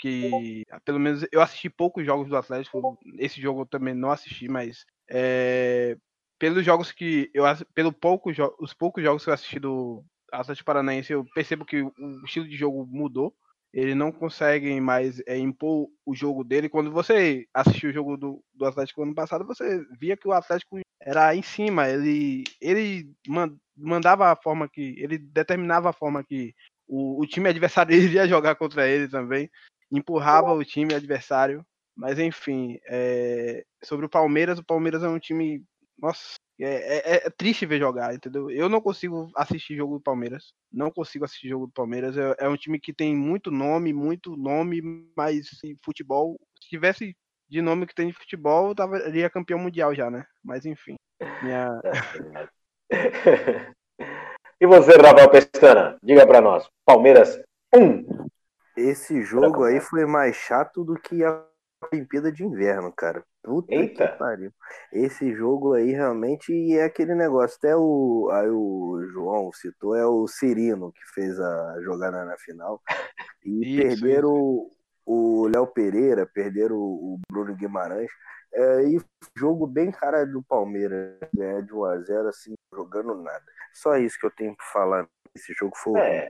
Que pelo menos eu assisti poucos jogos do Atlético. Esse jogo eu também não assisti, mas é, pelos jogos que eu pelo pouco os poucos jogos que eu assisti do Atlético Paranaense, eu percebo que o estilo de jogo mudou. Ele não consegue mais é, impor o jogo dele. Quando você assistiu o jogo do, do Atlético ano passado, você via que o Atlético era em cima. Ele, ele man- mandava a forma que. Ele determinava a forma que o, o time adversário *laughs* iria jogar contra ele também. Empurrava o time adversário. Mas enfim, é, sobre o Palmeiras, o Palmeiras é um time. Nossa, é, é- é triste ver jogar, entendeu? Eu não consigo assistir jogo do Palmeiras. Não consigo assistir jogo do Palmeiras. É, é um time que tem muito nome, muito nome, mas em futebol, se tivesse de nome que tem de futebol, estaria campeão mundial já, né? Mas enfim. Minha... *laughs* e você, Rafael Pestana? Diga pra nós. Palmeiras 1. Esse jogo aí foi mais chato do que a Olimpíada de Inverno, cara. Puta Eita. que pariu. Esse jogo aí realmente é aquele negócio. Até o, aí o João citou, é o Cirino que fez a jogada na final. E *laughs* Isso, perderam o- o Léo Pereira, perderam o o Bruno Guimarães. É, e jogo bem cara do Palmeiras, ganhar de 1x0, assim, jogando nada. Só isso que eu tenho pra falar. Esse jogo foi. É,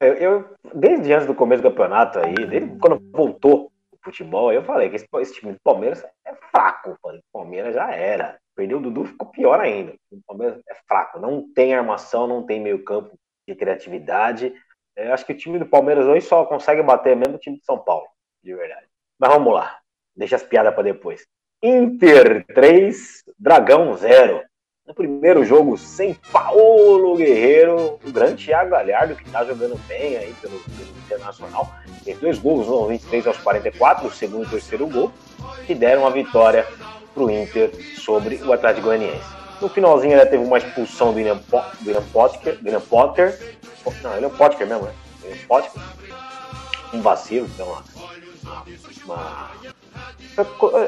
eu, eu- desde antes do começo do campeonato aí, desde quando voltou o futebol, eu falei que esse, esse time do Palmeiras é fraco. Eu falei, o Palmeiras já era. Perdeu o Dudu, ficou pior ainda. O Palmeiras é fraco, não tem armação, não tem meio campo de criatividade. Eu acho que o time do Palmeiras hoje só consegue bater mesmo o time de São Paulo, de verdade. Mas vamos lá, deixa as piadas para depois. Inter 3, Dragão 0. No primeiro jogo, sem Paulo Guerreiro, o grande Thiago Galhardo, que tá jogando bem aí pelo, pelo Internacional, fez dois gols, no 23 aos 44, o segundo e o terceiro gol, que deram a vitória pro Inter sobre o Atlético Goianiense. No finalzinho, ainda teve uma expulsão do William, Po- William Potter, William Potter, não, o Potker mesmo, né? William Potker. Um vacilo, então, uma, uma-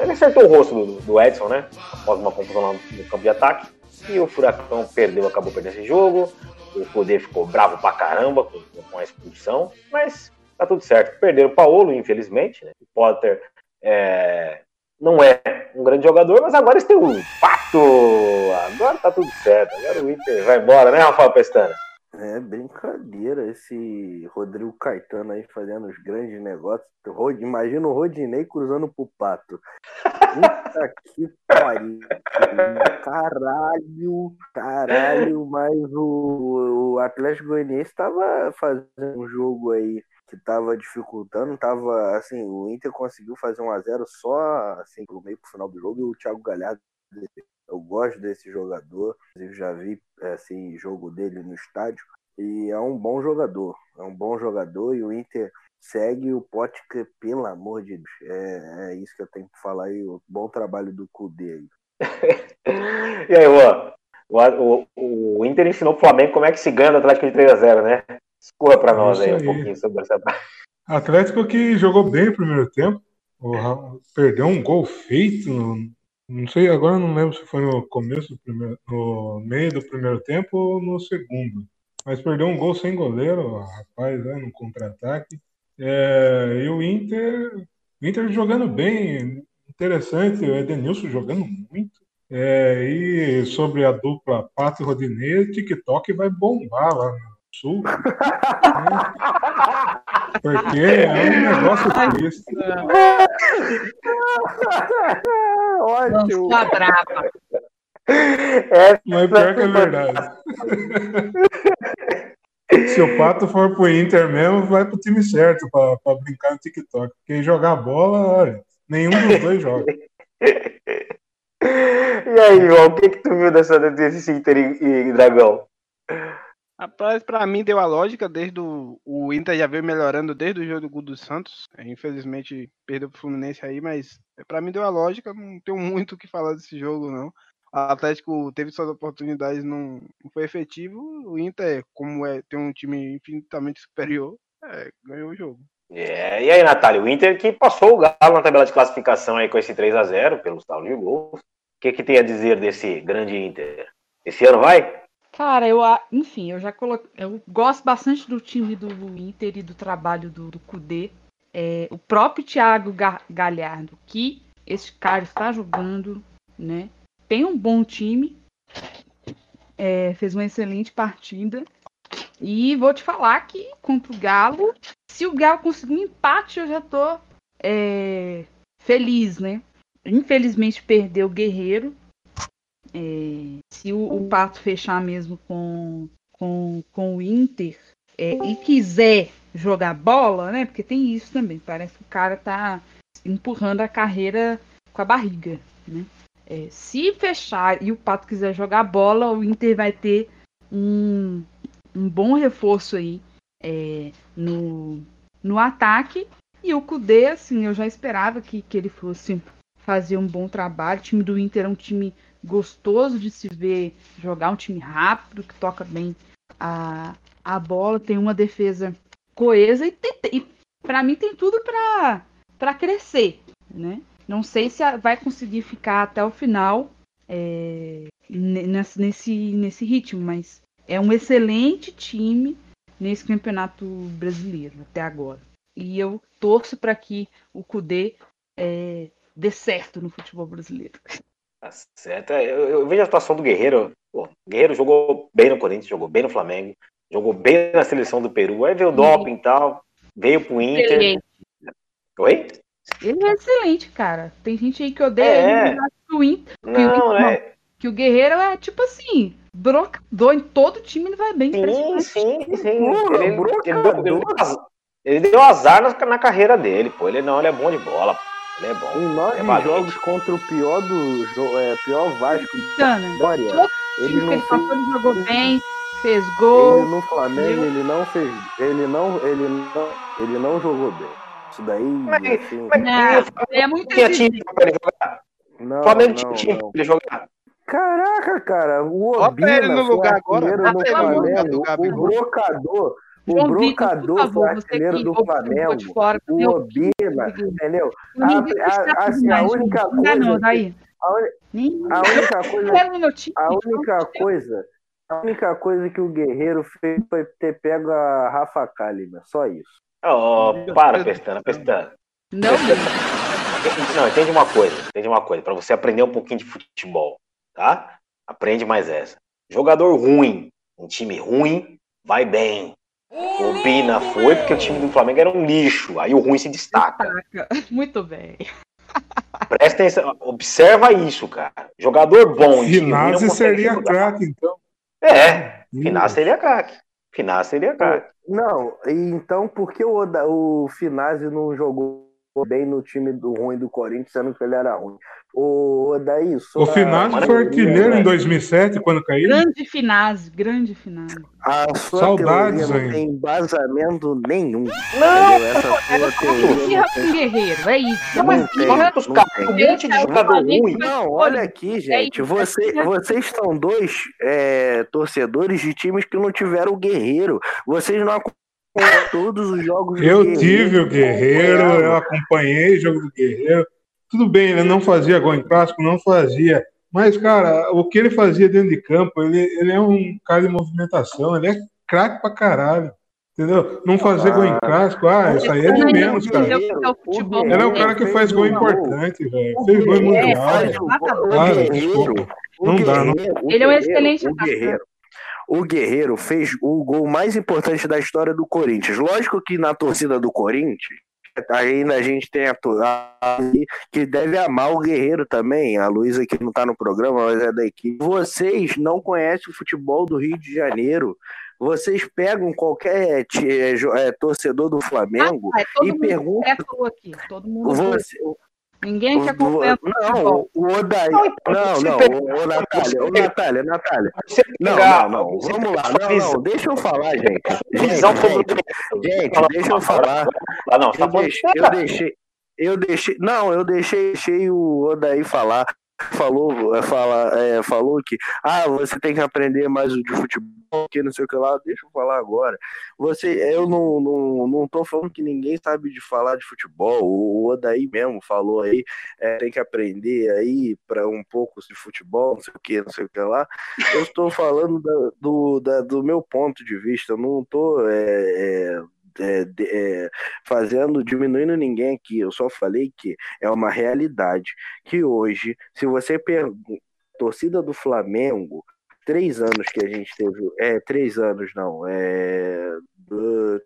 ele acertou o rosto do, do Edson, né? Após uma confusão lá no campo de ataque. E o Furacão perdeu, acabou perdendo esse jogo. O Poder ficou bravo pra caramba com, com a expulsão. Mas tá tudo certo. Perderam o Paulo, infelizmente. Né? O Potter é, não é um grande jogador, mas agora eles têm um pato. Agora tá tudo certo. Agora o Inter vai embora, né, Rafael Pestana? É brincadeira esse Rodrigo Caetano aí fazendo os grandes negócios. Rod- Imagina o Rodinei cruzando pro pato. Puta que pariu. Caralho, caralho, mas o, o Atlético Goianiense tava fazendo um jogo aí que tava dificultando, tava assim, o Inter conseguiu fazer um a 0 só assim pro meio pro final do jogo e o Thiago Galhardo eu gosto desse jogador, eu já vi assim, jogo dele no estádio e é um bom jogador, é um bom jogador e o Inter segue o Potker, pelo amor de Deus. É, é isso que eu tenho que falar aí, o bom trabalho do Cudê aí. *laughs* E aí, Juan? O, o, o Inter ensinou o Flamengo como é que se ganha do Atlético de 3x0, né? Escorra pra nós Isso aí um aí. pouquinho sobre essa. *laughs* Atlético que jogou bem o primeiro tempo. Perdeu um gol feito. no- Não sei, agora não lembro se foi no começo do primeiro, no meio do primeiro tempo ou no segundo. Mas perdeu um gol sem goleiro, rapaz, né, no contra-ataque. É, e o Inter, o Inter jogando bem, interessante, o Edenilson jogando muito. É, e sobre a dupla Pato e Rodinei, o TikTok vai bombar lá Sul. né? *laughs* Porque é um negócio triste. Ótimo! Lançou a brava. É, Mas pior que é verdade. *laughs* Se o Pato for pro Inter mesmo, vai pro time certo pra, pra brincar no TikTok. Porque jogar bola, olha, nenhum dos dois joga. *laughs* E aí, João, o que, que tu viu dessa, desse Inter e, e Dragão? Rapaz, pra mim deu a lógica, desde o, o Inter já veio melhorando desde o jogo do Gudo Santos. É, infelizmente perdeu pro Fluminense aí, mas é, pra mim deu a lógica, não tenho *laughs* muito o que falar desse jogo, não. O Atlético teve suas oportunidades, não, não foi efetivo. O Inter, como é, tem um time infinitamente superior, é, ganhou o jogo. É, e aí, Natália, o Inter que passou o Galo na tabela de classificação aí com esse 3 a 0 pelo saldo de gols. O que, que tem a dizer desse grande Inter? Esse ano vai? Cara, eu, enfim, eu já coloquei. Eu gosto bastante do time do Inter e do trabalho do, do Kudê. É, o próprio Thiago Ga- Galhardo, que esse cara está jogando, né? Tem um bom time. é, fez uma excelente partida. E vou te falar que contra o Galo, se o Galo conseguir um empate, eu já tô é, feliz, né? Infelizmente perdeu o Guerreiro. É, se o, o Pato fechar mesmo com, com, com o Inter é, e quiser jogar bola, né? Porque tem isso também. Parece que o cara tá empurrando a carreira com a barriga, né? É, se fechar e o Pato quiser jogar bola, o Inter vai ter um, um bom reforço aí é, no, no ataque. E o Kudê, assim, eu já esperava que, que ele fosse fazer um bom trabalho. O time do Inter é um time gostoso de se ver jogar, um time rápido, que toca bem a, a bola, tem uma defesa coesa e, tem, e para mim tem tudo para crescer, né? Não sei se vai conseguir ficar até o final é, ne- nesse, nesse, nesse ritmo, mas é um excelente time nesse campeonato brasileiro até agora. E eu torço para que o Cudê é, dê certo no futebol brasileiro. *laughs* Tá certo. É, Eu, eu vejo a situação do Guerreiro. Pô, o Guerreiro jogou bem no Corinthians, jogou bem no Flamengo, jogou bem na seleção do Peru. Aí veio o doping e tal, veio pro Inter. Excelente. Oi? Ele é excelente, cara. Tem gente aí que odeia É. ele, mas acha que o, Inter, Não, é. que o Guerreiro é tipo assim, brocador em todo time ele vai bem. Sim, sim, sim. Ele, ele, brocador. ele deu azar- ele deu azar na, na carreira dele, pô. Ele não, ele é bom de bola. pô. Ele é bom. Em nove É jogos contra o pior do é, pior Vasco da história, ele não ele fez passou, ele jogou bem, fez gol. Ele no Flamengo, ele não fez. Ele não, ele não, ele não jogou bem. Isso daí, Mas- assim. Mas Não, tinha- é muito tinha time pra ele jogar. Não, O Flamengo tinha time pra ele jogar. Caraca, cara, o Bota Obina ele no lugar agora, no Flamengo, o brocador, o João brocador favor, que do Flamengo, fora, o meu Obina, entendeu? A- a- assim, a única coisa não, que- daí. A, única coisa. A única coisa, a única coisa que o Guerreiro fez foi ter pego a Rafa Kalimann, só isso. Ó, para, Pestana, Pestana. Não, mesmo. Não, entende uma coisa, entende uma coisa, pra você aprender um pouquinho de futebol, tá? Aprende mais essa. Jogador ruim, um time ruim, vai bem. O Bina foi porque o time do Flamengo era um lixo, aí o ruim se destaca. Taca. *laughs* Muito bem. Presta atenção, observa isso, cara. Jogador bom, Finazzi seria craque, então. É, Finazzi seria craque. Finazzi seria craque. Não, e então por que o, Oda, o Finazzi não jogou bem no time do ruim do Corinthians, sendo que ele era ruim? O Odaí, só O Finazzi foi artilheiro né? em 2007, quando caiu. Grande Finazzi, grande Finazzi. a sua Saudades, teoria não tem embasamento nenhum. Não, entendeu? Essa sua teoria não guerreiro, é isso. Não mas tem, olha os não caras, tem. um monte de jogador ruim. Não, olha aqui, gente. Você, é- vocês são dois é, torcedores de times que não tiveram o Guerreiro. Vocês não acompanham todos os jogos do Eu Guerreiro. tive o Guerreiro, eu acompanhei o jogo do Guerreiro. Tudo bem, ele não fazia gol em clássico, não fazia. Mas, cara, o que ele fazia dentro de campo, ele, ele é um cara de movimentação, ele é craque pra caralho. Entendeu? Não fazer gol em clássico, ah, isso aí é de menos, cara. Entendeu? É o futebol. Ele é o cara que faz gol importante, velho. Fez gol em mundial. desculpa. o Não dá, não. Ele é um excelente atacante. O Guerreiro fez o gol mais importante da história do Corinthians. Lógico que na torcida do Corinthians, ainda a gente tem a a- que deve amar o Guerreiro também. A Luísa que não tá no programa, mas é da equipe. Vocês não conhecem o futebol do Rio de Janeiro. Vocês pegam qualquer é, é, torcedor do Flamengo Ah, é todo e mundo perguntam é aqui. Todo mundo. você, Ninguém quer O- acompanhar Não, o Odaí. Não, então, Não, não, pega- ô, ô, Natália, ô, Natália, Natália. Não, não, não. Vamos lá. Não, não. Deixa eu falar, gente. Gente, visão o gente, gente, deixa eu falar. Ah, não, tá Eu falando deixei, eu deixei, eu deixei, não, eu deixei, deixei o Odaí falar. Falou, é, fala, é, falou que ah, você tem que aprender mais de futebol, que não sei o que lá. Deixa eu falar agora. Você, eu não, não, não tô falando que ninguém sabe de falar de futebol. O Odaí mesmo falou aí, é, tem que aprender aí para um pouco de futebol, não sei o que, não sei o que lá. Eu estou falando da- do, da- do meu ponto de vista. Eu não tô é, é, é, fazendo, diminuindo ninguém aqui. Eu só falei que é uma realidade. Que hoje, se você pergunta, torcida do Flamengo, três anos que a gente teve, é, três anos não, é,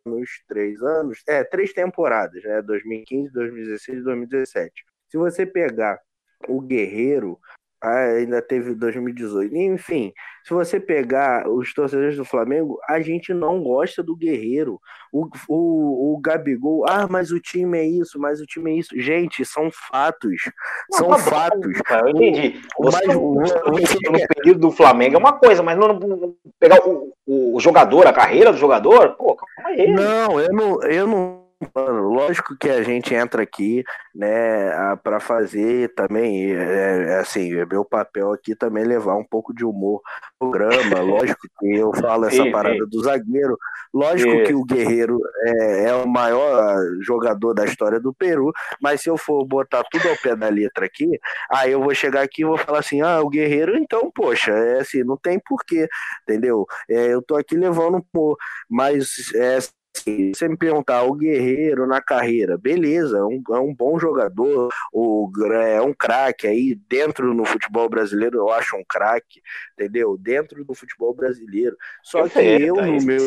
nos três anos, é, três temporadas, né, 2015, 2016 e 2017. Se você pegar o Guerreiro, ainda teve 2018. Enfim, se você pegar os torcedores do Flamengo, a gente não gosta do Guerreiro. O, o, o Gabigol, ah, mas o time é isso, mas o time é isso. Gente, são fatos. Não, são tá bom, fatos. cara, Eu entendi. Mas Você, o- você no período do Flamengo é uma coisa, mas não, não- pegar o, o jogador, a carreira do jogador, pô, calma aí. Não, eu não, eu não. Mano, lógico que a gente entra aqui, né, para fazer também, é, é assim, é meu papel aqui também levar um pouco de humor no programa. *laughs* Lógico que eu falo essa parada do zagueiro. Lógico que o Guerreiro é, é o maior jogador da história do Peru, mas se eu for botar tudo ao pé da letra aqui, aí eu vou chegar aqui e vou falar assim: ah, o Guerreiro, então, poxa, é assim, não tem porquê, entendeu? É, eu tô aqui levando humor, mas é se você me perguntar, o Guerreiro na carreira, beleza, é um, é um bom jogador, o, é um craque aí dentro no futebol brasileiro, eu acho um craque, entendeu? Dentro do futebol brasileiro. Só que eu, é no meu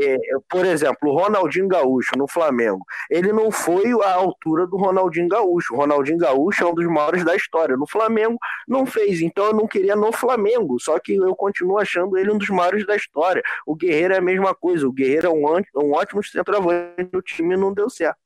é, por exemplo, o Ronaldinho Gaúcho no Flamengo, ele não foi à altura do Ronaldinho Gaúcho. O Ronaldinho Gaúcho é um dos maiores da história. No Flamengo não fez, então eu não queria no Flamengo, só que eu continuo achando ele um dos maiores da história. O Guerreiro é a mesma coisa, o Guerreiro é um, um ótimo centroavante, o time não deu certo.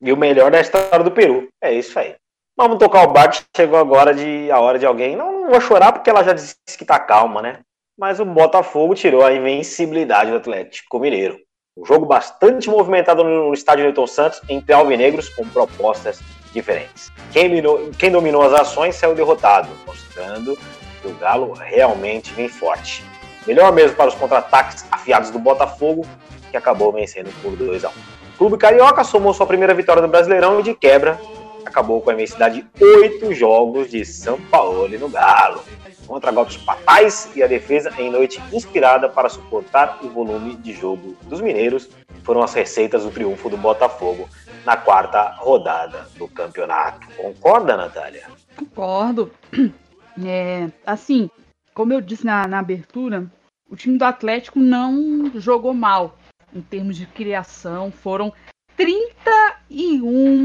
E o melhor da história do Peru. É isso aí. Vamos tocar o barco. Chegou agora de, a hora de alguém. Não, não vou chorar porque ela já disse que tá calma, né? Mas o Botafogo tirou a invencibilidade do Atlético Mineiro. Um jogo bastante movimentado no estádio Newton Santos entre alvinegros com propostas diferentes. Quem dominou, quem dominou as ações saiu derrotado, mostrando que o Galo realmente vem forte. Melhor mesmo para os contra-ataques afiados do Botafogo, que acabou vencendo por 2 a 1 O Clube Carioca somou sua primeira vitória no Brasileirão e de quebra acabou com a imensidade de oito jogos de São Paulo no Galo. Contra golpes fatais e a defesa em noite inspirada para suportar o volume de jogo dos mineiros foram as receitas do triunfo do Botafogo na quarta rodada do campeonato. Concorda, Natália? Concordo. *clears throat* É, assim, como eu disse na, na abertura, o time do Atlético não jogou mal em termos de criação. Foram 31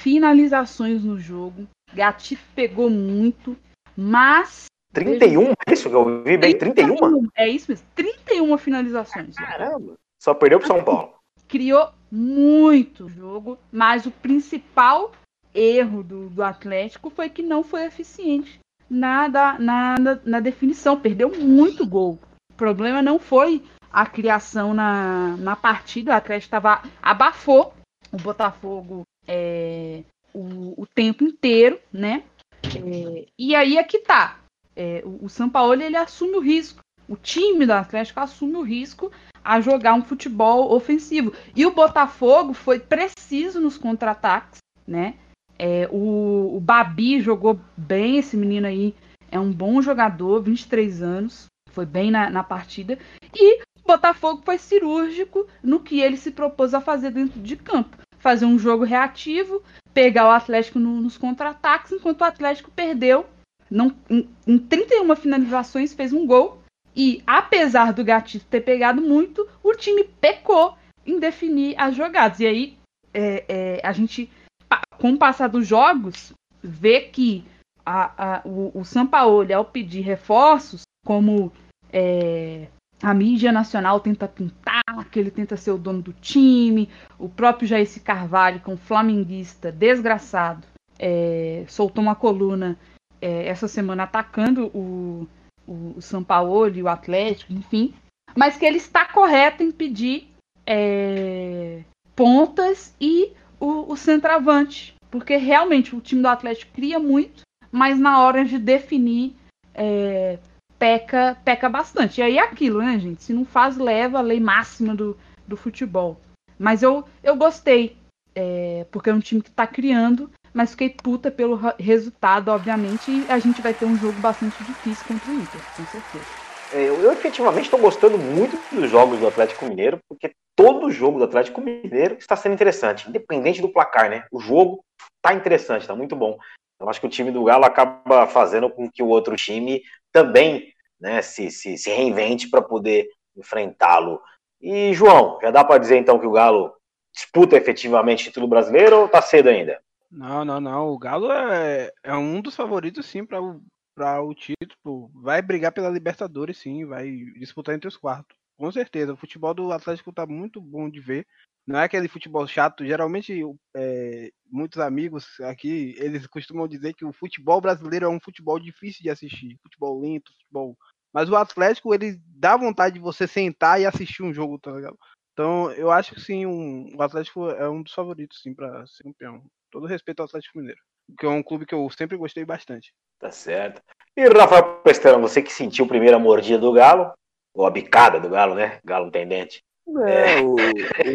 finalizações no jogo. Gatito pegou muito, mas. 31? É isso que eu vi bem? 31? É isso mesmo, 31 finalizações. Caramba! Só perdeu pro São Paulo. criou muito jogo, mas o principal erro do, do Atlético foi que não foi eficiente na, da- na, na, na definição, perdeu muito gol. O problema não foi a criação na, na partida, o Atlético tava, abafou o Botafogo é, o, o tempo inteiro, né? É, e aí é que tá. É, o, o São Paulo ele assume o risco. O time do Atlético assume o risco a jogar um futebol ofensivo. E o Botafogo foi preciso nos contra-ataques, né? É, o, o Babi jogou bem, esse menino aí é um bom jogador, 23 anos, foi bem na, na partida. E o Botafogo foi cirúrgico no que ele se propôs a fazer dentro de campo. Fazer um jogo reativo, pegar o Atlético no- nos contra-ataques, enquanto o Atlético perdeu. Não, em, em 31 finalizações, fez um gol. E apesar do Gatito ter pegado muito, o time pecou em definir as jogadas. E aí é, é, a gente, com o passar dos jogos, vê que a, a, o, o Sampaoli, ao pedir reforços, como é, a mídia nacional tenta pintar que ele tenta ser o dono do time, o próprio Jair Carvalho, que é um flamenguista desgraçado, é, soltou uma coluna é, essa semana atacando o, o, Paulo e o Atlético, enfim, mas que ele está correto em pedir é, pontas e o, o centroavante, porque realmente o time do Atlético cria muito, mas na hora de definir é, peca, peca bastante. E aí é aquilo, né, gente? Se não faz, leva a lei máxima do, do futebol. Mas eu, eu gostei, é, porque é um time que está criando, mas fiquei puta pelo resultado, obviamente, e a gente vai ter um jogo bastante difícil contra o Inter, com certeza. É, eu, eu efetivamente estou gostando muito dos jogos do Atlético Mineiro, porque todo jogo do Atlético Mineiro está sendo interessante, independente do placar, né? O jogo está interessante, está muito bom. Eu acho que o time do Galo acaba fazendo com que o outro time também né, se, se, se reinvente para poder enfrentá-lo. E, João, já dá para dizer então que o Galo disputa efetivamente o título brasileiro ou está cedo ainda? Não, não, não. O Galo é, é um dos favoritos, sim, para o, o título. Vai brigar pela Libertadores, sim, vai disputar entre os quartos. Com certeza. O futebol do Atlético está muito bom de ver. Não é aquele futebol chato. Geralmente, é, muitos amigos aqui, eles costumam dizer que o futebol brasileiro é um futebol difícil de assistir. Futebol lento, futebol... Mas o Atlético, ele dá vontade de você sentar e assistir um jogo, tá ligado? Então, eu acho que sim, um, o Atlético é um dos favoritos, sim, para ser campeão. Todo respeito ao Atlético Mineiro, que é um clube que eu sempre gostei bastante. Tá certo. E Rafael Pestano, você que sentiu a primeira mordida do Galo, ou a bicada do Galo, né? Galo tendente. É, o,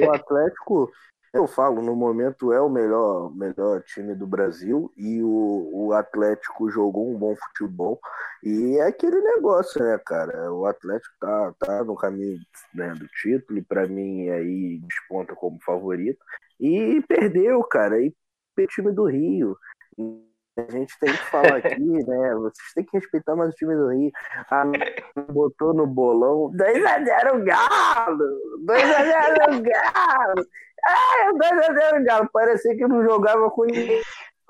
o Atlético, eu falo, no momento é o melhor, melhor time do Brasil e o, o Atlético jogou um bom futebol. E é aquele negócio, né, cara? O Atlético tá, tá no caminho né, do título e para mim aí desponta como favorito. E perdeu, cara. E o time do Rio. A gente tem que falar aqui, *laughs* né? Vocês têm que respeitar mais o time do Rio. Ah, botou no bolão 2x0 Galo! 2x0 *laughs* Galo! Ah, 2x0 Galo! Parecia que não jogava com ninguém.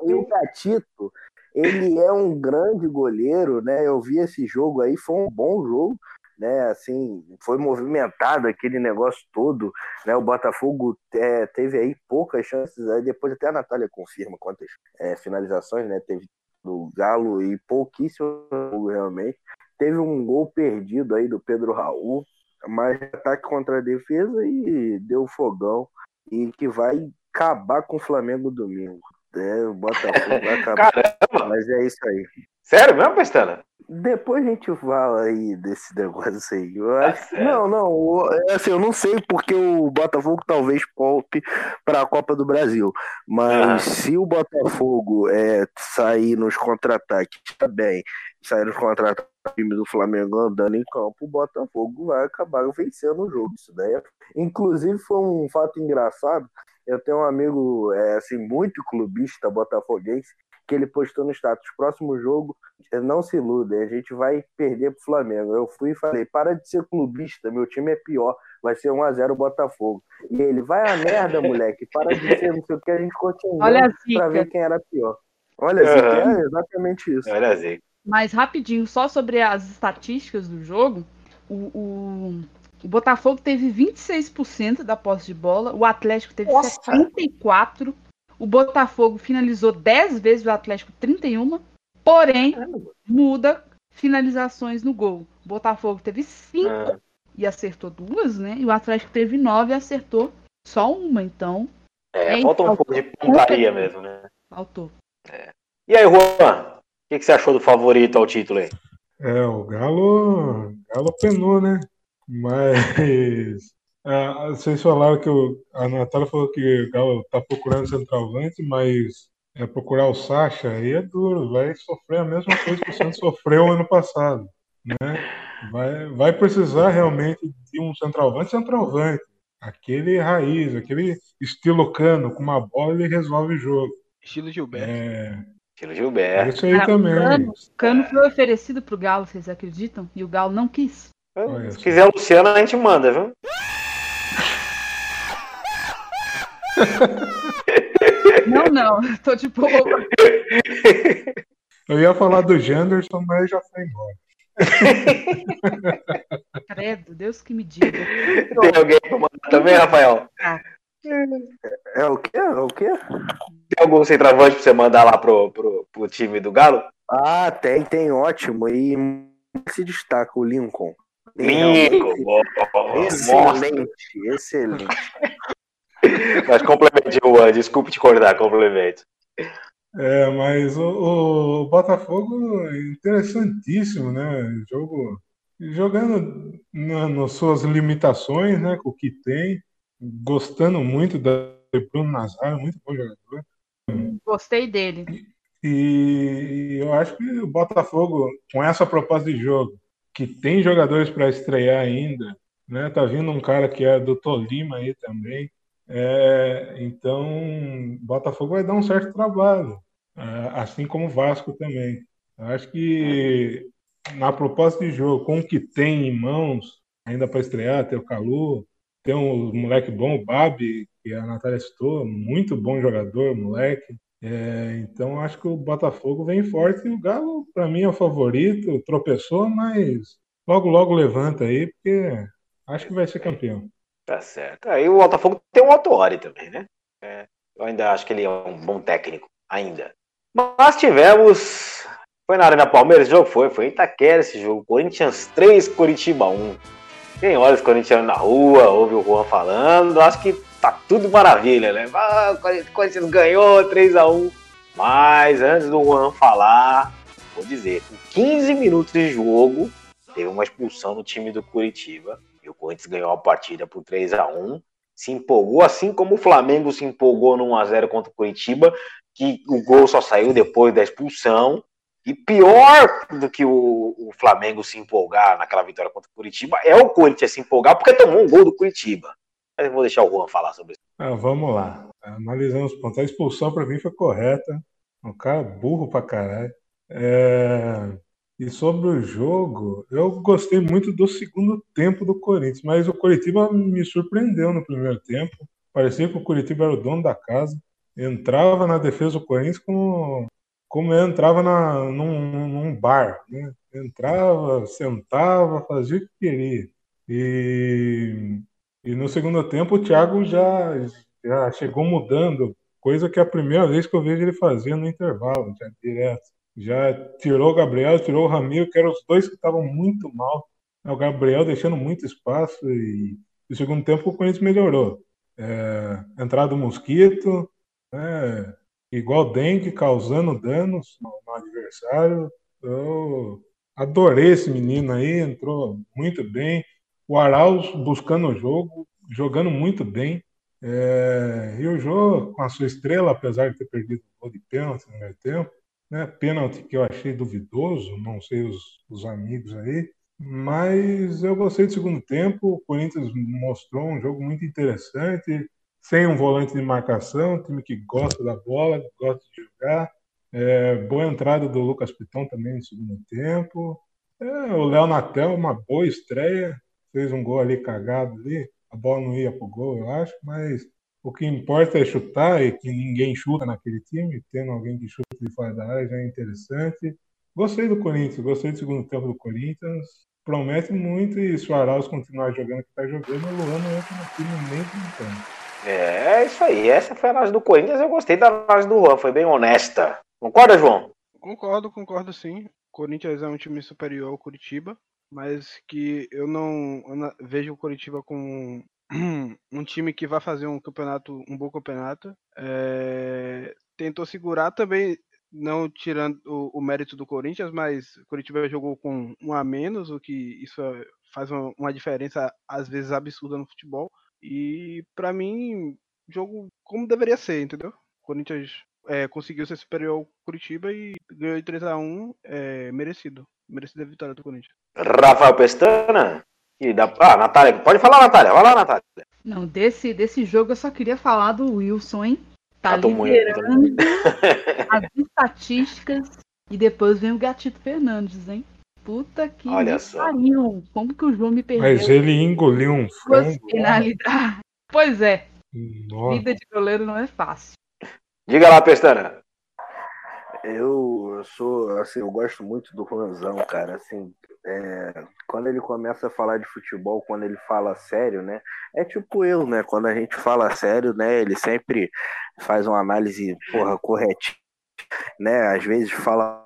E o Gatito, ele é um grande goleiro, né? Eu vi esse jogo aí, foi um bom jogo né? Assim, foi movimentado aquele negócio todo, né? O Botafogo é, teve aí poucas chances, aí depois até a Natália confirma quantas é, finalizações, né? Teve do Galo e pouquíssimo realmente. Teve um gol perdido aí do Pedro Raul, mas ataque contra a defesa e deu fogão e que vai acabar com o Flamengo domingo. É, o Botafogo vai acabar. Caramba. Mas é isso aí. Sério mesmo, Pestana? Depois a gente fala aí desse *laughs* negócio aí. Eu tá acho... não, não. É assim, eu não sei porque o Botafogo talvez poupe para a Copa do Brasil. Mas ah. se o Botafogo é, sair nos contra-ataques também, tá sair nos contra-ataques time do Flamengo andando em campo, o Botafogo vai acabar vencendo o jogo. Isso daí é... Inclusive foi um fato engraçado. Eu tenho um amigo é, assim muito clubista botafoguense que ele postou no status: próximo jogo, não se iludem, a gente vai perder pro Flamengo. Eu fui e falei: para de ser clubista, meu time é pior, vai ser 1x0 Botafogo. E ele: vai a merda, moleque, para de ser não sei o que, a gente continua para ver quem era pior. Olha, Zica, é exatamente isso. Olha, Zica. Mas rapidinho, só sobre as estatísticas do jogo, o, o, o Botafogo teve 26% da posse de bola, o Atlético teve Nossa. 74%, o Botafogo finalizou 10 vezes, o Atlético 31. Porém, muda finalizações no gol. O Botafogo teve 5 ah. e acertou duas, né? E o Atlético teve 9 e acertou só uma. Então. É, é falta um pouco de pontaria mesmo, né? Faltou. É. E aí, Juan, o que, que, você achou do favorito ao título aí? É, o Galo, Galo penou, né? Mas é, vocês falaram que o, a Natália falou que o Galo tá procurando centroavante, mas é procurar o Sacha aí é duro, vai sofrer a mesma coisa que o Santos sofreu ano passado, né? Vai, vai precisar realmente de um centroavante, centroavante, aquele raiz, aquele estilo cano, com uma bola ele resolve o jogo. Estilo Gilberto. É, Estilo Gilberto. É isso aí também. Cano, cano foi oferecido pro Galo, vocês acreditam? E o Galo não quis. Se quiser a Luciana, a gente manda, viu? Não, não, tô de boa. Eu ia falar do Janderson, mas já foi embora. Credo, Deus que me diga. Tem alguém pra mandar também, Rafael? É o quê? É o quê? Tem algum centroavante pra você mandar lá pro, pro, pro time do Galo? Ah, tem, tem, ótimo. E se destaca o Lincoln. Lincoln, Excelente, excelente. *laughs* Mas complemente, Juan, desculpe te cortar, complemento. É, mas o, o Botafogo é interessantíssimo, né? Jogo jogando na, nas suas limitações, né? Com o que tem, gostando muito da Bruno Nazário, muito bom jogador. Gostei dele. E, e eu acho que o Botafogo, com essa proposta de jogo, que tem jogadores para estrear ainda, né? Tá vindo um cara que é do Tolima aí também. É, então, Botafogo vai dar um certo trabalho, é, assim como Vasco também. Acho que na proposta de jogo, com o que tem em mãos, ainda para estrear, tem o Calu, tem um moleque bom, o Babi, que a Natália citou, muito bom jogador, moleque. É, então acho que o Botafogo vem forte e o Galo, para mim, é o favorito, tropeçou, mas logo, logo levanta aí, porque acho que vai ser campeão. Tá certo. Aí o Botafogo tem um Autuori também, né? É, eu ainda acho que ele é um bom técnico, ainda. Mas tivemos. Foi na Arena Palmeiras o jogo? Foi, foi Itaquera esse jogo. Corinthians 3, Curitiba 1. Quem olha os corintianos na rua, ouve o Juan falando, acho que tá tudo maravilha, né? Ah, o Corinthians ganhou 3 a 1 Mas antes do Juan falar, vou dizer, com 15 minutos de jogo, teve uma expulsão no time do Curitiba. E o Corinthians ganhou a partida por 3 a 1 se empolgou, assim como o Flamengo se empolgou no 1x0 contra o Curitiba, que o gol só saiu depois da expulsão. E pior do que o, o, Flamengo se empolgar naquela vitória contra o Curitiba é o Corinthians se empolgar porque tomou um gol do Curitiba. Mas eu vou deixar o Juan falar sobre isso. Ah, vamos lá. Analisando os pontos. A expulsão para mim foi correta. Um cara burro pra caralho. É... E sobre o jogo, eu gostei muito do segundo tempo do Corinthians, mas o Curitiba me surpreendeu no primeiro tempo. Parecia que o Curitiba era o dono da casa. Entrava na defesa do Corinthians como, como entrava na, num, num bar. Né? Entrava, sentava, fazia o que queria. E, e no segundo tempo o Thiago já, já chegou mudando, coisa que é a primeira vez que eu vejo ele fazer no intervalo, já direto. Já tirou o Gabriel, tirou o Ramiro, que eram os dois que estavam muito mal. O Gabriel deixando muito espaço e no segundo tempo o Corinthians melhorou. É, entrada do Mosquito, né, igual dengue, causando danos no, no adversário. Eu adorei esse menino aí, entrou muito bem. O Arauz buscando o jogo, jogando muito bem. É, e o jogo, com a sua estrela, apesar de ter perdido o gol de pênalti no primeiro tempo, né? Pênalti que eu achei duvidoso, não sei os, os amigos aí, mas eu gostei do segundo tempo. O Corinthians mostrou um jogo muito interessante, sem um volante de marcação, um time que gosta da bola, gosta de jogar. É, boa entrada do Lucas Piton também no segundo tempo. É, o Léo Natel, uma boa estreia, fez um gol ali cagado ali. A bola não ia pro gol, eu acho, mas o que importa é chutar e que ninguém chuta naquele time, tendo alguém que chuta de fora da área já é interessante. Gostei do Corinthians, gostei do segundo tempo do Corinthians. Promete muito e se o Arauz continuar jogando o que está jogando, o Luan não entra no time nem. É, é isso aí. Essa foi a análise do Corinthians. Eu gostei da análise do Juan, foi bem honesta. Concorda, João? Concordo, concordo sim. O Corinthians é um time superior ao Curitiba, mas que eu não, eu não vejo o Curitiba com *clears throat* um time que vai fazer um campeonato, um bom campeonato. É, tentou segurar também, não tirando o, o, mérito do Corinthians, mas o Corinthians jogou com um a menos, o que isso faz uma, uma diferença às vezes absurda no futebol. E para mim, jogo como deveria ser, entendeu? O Corinthians é, conseguiu ser superior ao Curitiba e ganhou de 3 a 1 é, merecido. Merecida a vitória do Corinthians. Rafael Pestana? E dá... Ah, Natália, pode falar, Natália. Vai lá, Natália. Não, desse, desse jogo eu só queria falar do Wilson, hein? Tá liderando as estatísticas e depois vem o Gatito Fernandes, hein? Puta que Olha só. pariu. Como que o João me perdeu? Mas ele engoliu um frango. Finalidade. Pois é. Nossa. Vida de goleiro não é fácil. Diga lá, Pestana. Eu, eu sou, assim, eu gosto muito do Juanzão, cara, assim, é, quando ele começa a falar de futebol, quando ele fala sério, né, é tipo eu, né, quando a gente fala sério, né, ele sempre faz uma análise, porra, corretinha, né, às vezes fala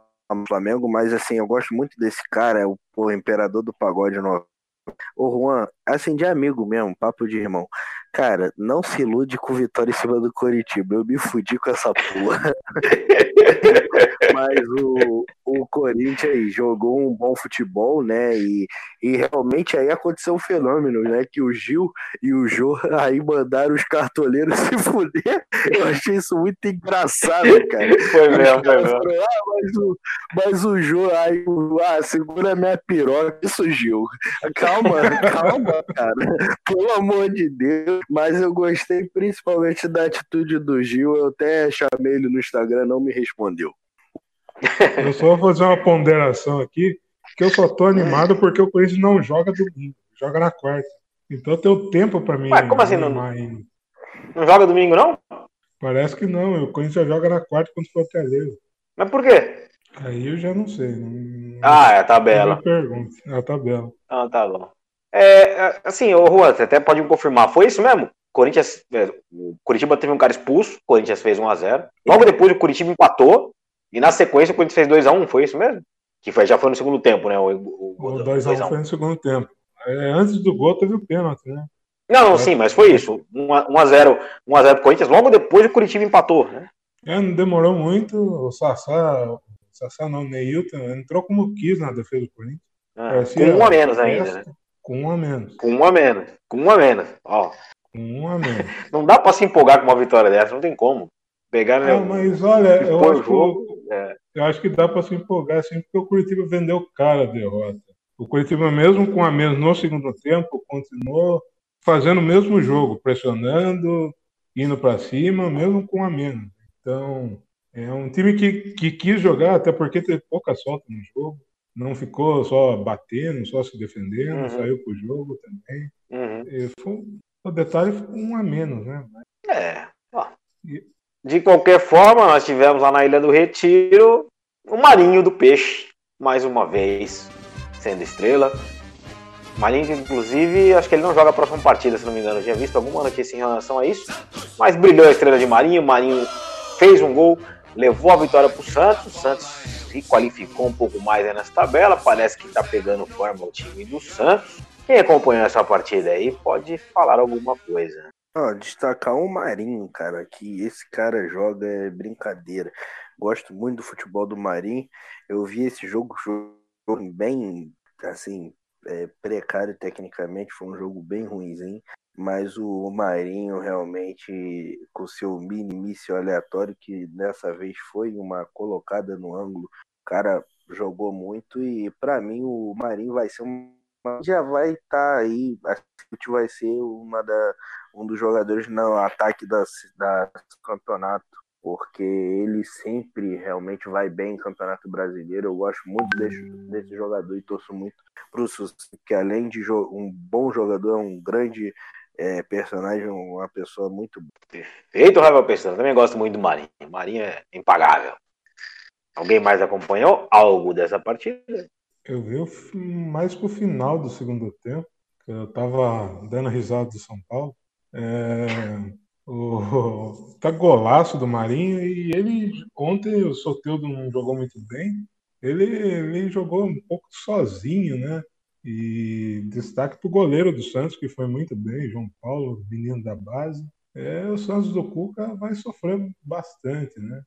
Flamengo, mas assim, eu gosto muito desse cara, o, o imperador do pagode no Ô Juan, assim, de amigo mesmo, papo de irmão. Cara, não se ilude com vitória em cima do Coritiba. Eu me fudi com essa porra. *laughs* Mas o, o Corinthians jogou um bom futebol, né? E, e realmente aí aconteceu um fenômeno, né? Que o Gil e o Jô aí mandaram os cartoleiros *laughs* se fuder. Eu achei isso muito engraçado, cara. *laughs* Foi mesmo, foi mesmo. Falaram, ah, mas o, mas o Jô, aí, ah, segura minha piroca, isso, Gil. Calma, calma, cara. Pelo amor de Deus. Mas eu gostei principalmente da atitude do Gil. Eu até chamei ele no Instagram, não me respondeu. *laughs* Eu só vou fazer uma ponderação aqui, que eu só tô animado porque o Corinthians não joga domingo, joga na quarta. Então eu tenho tempo pra mim. Ué, como assim não- ainda. Não joga domingo, não? Parece que não, o Corinthians já joga na quarta contra o Fortaleza. Mas por quê? Aí eu já não sei. Não, Ah, é a tabela. É a tabela. Ah, tá bom. É, é, assim, ô Juan, você até pode me confirmar, foi isso mesmo? Corinthians, é, o Curitiba teve um cara expulso, o Corinthians fez 1x0. Logo depois o Curitiba empatou, e na sequência o Corinthians fez 2x1, foi isso mesmo? Que foi, já foi no segundo tempo, né? O, o, O o 2x1 2x1. foi no segundo tempo. É, antes do gol teve o pênalti, né? Não, não, sim, mas foi isso. 1x0 1x0 pro Corinthians, logo depois o Curitiba empatou, né? É, não demorou muito. O Sassá, o Sassá não, o Neilton entrou como quis na defesa do Corinthians. Ah, com um a menos ainda, né? Com um a menos. Com um a menos. Com um a menos. Ó, Com um a menos. *laughs* não dá pra se empolgar com uma vitória dessa, não tem como. Pegar, né? Ah, mas olha, eu acho, que, jogo, o- é. eu acho que dá para se empolgar assim, porque o Curitiba vendeu cara a derrota. O Curitiba, mesmo com a menos no segundo tempo, continuou fazendo o mesmo jogo, pressionando, indo para cima, mesmo com a menos. Então, é um time que, que quis jogar, até porque teve pouca sorte no jogo. Não ficou só batendo, só se defendendo, Uhum. saiu pro jogo também. Uhum. E foi, o detalhe foi um a menos, né? É. ó. E- De qualquer forma, nós tivemos lá na Ilha do Retiro o Marinho do Peixe, mais uma vez, sendo estrela. Marinho, inclusive, acho que ele não joga a próxima partida, se não me engano. Eu tinha visto alguma notícia em relação a isso. Mas brilhou a estrela de Marinho. Marinho fez um gol, levou a vitória para o Santos. O Santos se qualificou um pouco mais nessa tabela. Parece que está pegando forma o time do Santos. Quem acompanhou essa partida aí pode falar alguma coisa. Ó, destacar o Marinho, cara, que esse cara joga é brincadeira. Gosto muito do futebol do Marinho. Eu vi esse jogo, jogo bem, assim, é, precário tecnicamente, foi um jogo bem ruimzinho. Mas o Marinho realmente, com seu mini míssil aleatório, que dessa vez foi uma colocada no ângulo, o cara jogou muito e pra mim o Marinho vai ser um já vai estar aí, acho que vai ser uma da, um dos jogadores no ataque da, da campeonato, porque ele sempre realmente vai bem em campeonato brasileiro. Eu gosto muito desse, desse jogador e torço muito para o que além de um bom jogador, é um grande é, personagem, uma pessoa muito boa. Feito, Rafael Pestana. Também gosto muito do Marinho. O Marinho é impagável. Alguém mais acompanhou algo dessa partida? Eu vi mais pro final do segundo tempo, que eu tava dando risada do São Paulo. É, o, *laughs* tá golaço do Marinho e ele ontem o Soteldo não jogou muito bem. Ele, ele jogou um pouco sozinho, né? E destaque pro goleiro do Santos, que foi muito bem, João Paulo, menino da base. É, o Santos do Cuca vai sofrer bastante, né?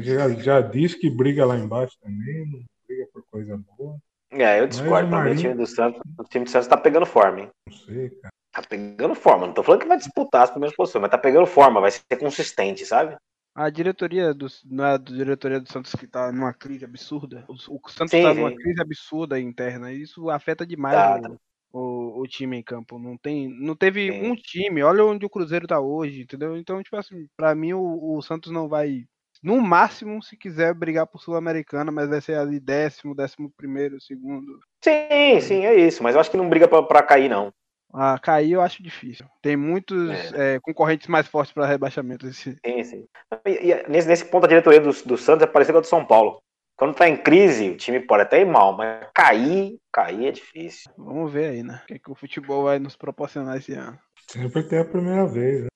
Já, já disse que briga lá embaixo também, não briga por coisa boa. É, eu Mas discordo o também. O Marinho- time do Santos, o time do Santos tá pegando forma, hein? Não sei, cara. Tá pegando forma. Não tô falando que vai disputar as primeiras posições, mas tá pegando forma, vai ser consistente, sabe? A diretoria do, não é a diretoria do Santos que tá numa crise absurda. O, o Santos Sim, tá sim. numa crise absurda interna. E isso afeta demais Tá, o, tá. o, o time em campo. Não tem, não teve Sim. um time. Olha onde o Cruzeiro tá hoje, entendeu? Então, tipo assim, pra mim o, o Santos não vai. No máximo, se quiser brigar por Sul-Americana, mas vai ser ali décimo, décimo primeiro, segundo. Sim, sim, é isso. Mas eu acho que não briga pra cair, não. Ah, cair eu acho difícil. Tem muitos é, concorrentes mais fortes para rebaixamento. Esse... Sim, sim. E, e nesse, nesse ponto a diretoria do, do Santos é parecida com a do São Paulo. Quando tá em crise, o time pode até ir mal, mas cair, cair é difícil. Vamos ver aí, né? O que, que o futebol vai nos proporcionar esse ano. Sempre tem a primeira vez, né?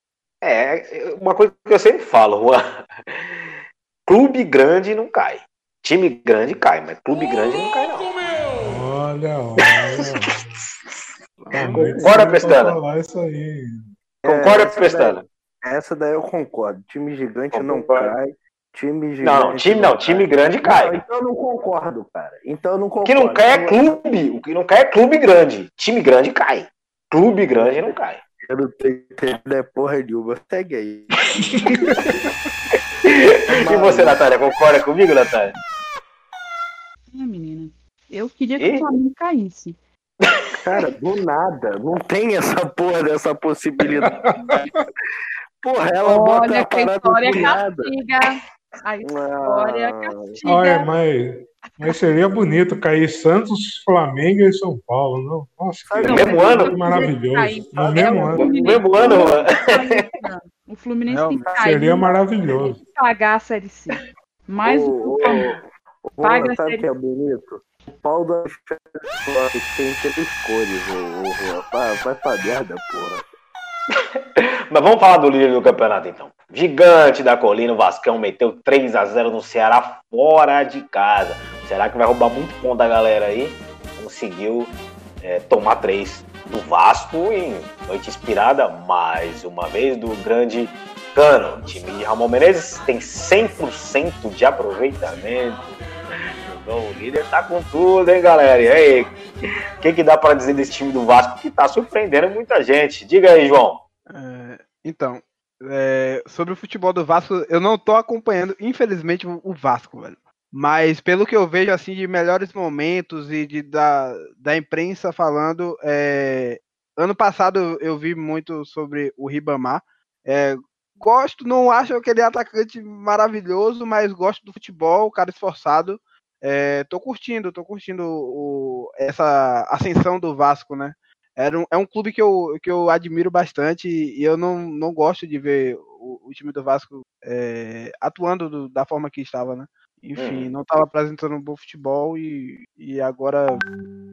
É, uma coisa que eu sempre falo, Juan. *laughs* Clube grande não cai. Time grande cai, mas clube grande não cai, não. Olha, olha. *laughs* Muito Concorda, Pestana? Concorda, essa Pestana? Essa daí eu concordo. Time gigante Eu não concordo. cai. Time gigante. Não, time não, time grande cai. Não, então eu não concordo, cara. Então eu não O concordo. que não cai é clube. O que não cai é clube grande. Time grande cai. Clube grande não cai. Eu não tenho entendido é porra nenhuma. Segue aí. *laughs* E você, Natália, concorda comigo, Natália? É, menina. Eu queria que o Flamengo caísse. Cara, do nada. Não tem essa porra dessa possibilidade. Porra, ela bota Olha a que a parada história do castiga. A história Ah, castiga. Olha, mas, mas seria bonito cair Santos, Flamengo e São Paulo, não? Nossa, que, No mesmo ano? que maravilhoso. Cair. No mesmo o ano. No Fluminense mesmo ano. O Fluminense tem que cair. Seria maravilhoso. tem que pagar a Série C. Mais o que o Flamengo. Paga a sabe o série. que é bonito? Pau da tem três cores. Vai, pra merda, porra. *laughs* Mas vamos falar do líder do campeonato, então. Gigante da colina, o Vascão meteu 3 a 0 no Ceará fora de casa. O Ceará que vai roubar muito ponto da galera aí. Conseguiu é, tomar 3 do Vasco em noite inspirada, mais uma vez, do grande Cano. O time de Ramon Menezes tem 100% de aproveitamento. Então, o líder tá com tudo, hein, galera? E aí, o que, que dá pra dizer desse time do Vasco que tá surpreendendo muita gente? Diga aí, João. É, então, é, sobre o futebol do Vasco, eu não tô acompanhando, infelizmente, o, Vasco, velho. Mas pelo que eu vejo, assim, de melhores momentos e de, da, da imprensa falando, é, ano passado eu, eu vi muito sobre o Ribamar. É, gosto, não acho aquele atacante maravilhoso, mas gosto do futebol, o cara esforçado. É, tô curtindo, tô curtindo o- essa ascensão do Vasco, né? Era um, é um clube que eu, que eu admiro bastante e eu não, não gosto de ver o, o time do Vasco é, atuando do- da forma que estava, né? Enfim, Uhum. não estava apresentando um bom futebol e, e agora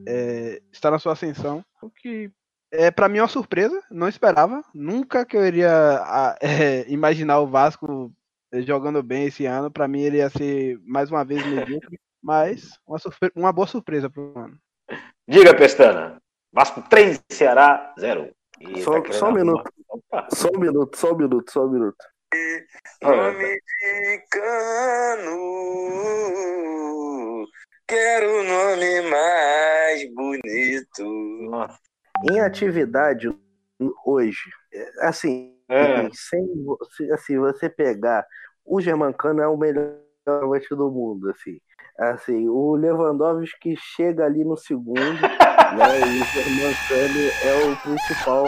é, está na sua ascensão. O que é para mim é uma surpresa, não esperava. Nunca que eu iria a- *laughs* é, imaginar o Vasco jogando bem esse ano. Para mim ele ia ser mais uma vez medíocre, mas uma, surpre- uma boa surpresa pro ano. Diga, Pestana. Vasco 3, Ceará 0. Ih, Só- tá só um minuto. Opa. Só um minuto, só um minuto, só um minuto. Nome de cano. Quero o nome mais bonito. Em atividade hoje, assim, É. sem assim, você pegar o Germancano é o melhor volante do mundo, assim. Assim, o Lewandowski chega ali no segundo, *laughs* né? E o Germancano é o principal